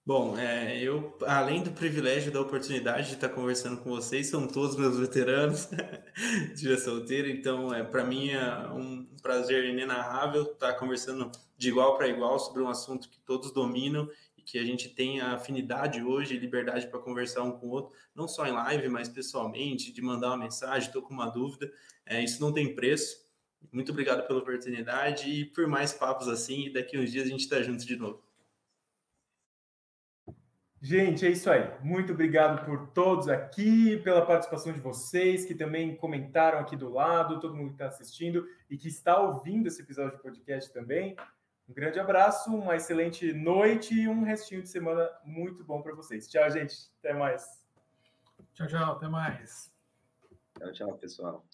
Bom, é, eu, além do privilégio da oportunidade de estar conversando com vocês, são todos meus veteranos de vida solteira, então é, para mim é um prazer inenarrável estar conversando de igual para igual sobre um assunto que todos dominam e que a gente tem a afinidade hoje, liberdade para conversar um com o outro, não só em live, mas pessoalmente, de mandar uma mensagem, estou com uma dúvida, é, isso não tem preço. Muito obrigado pela oportunidade e por mais papos assim. E daqui uns dias a gente está junto de novo. Gente, é isso aí. Muito obrigado por todos aqui, pela participação de vocês, que também comentaram aqui do lado, todo mundo que está assistindo e que está ouvindo esse episódio de podcast também. Um grande abraço, uma excelente noite e um restinho de semana muito bom para vocês. Tchau, gente. Até mais. Tchau, tchau. Até mais. Tchau, tchau, pessoal.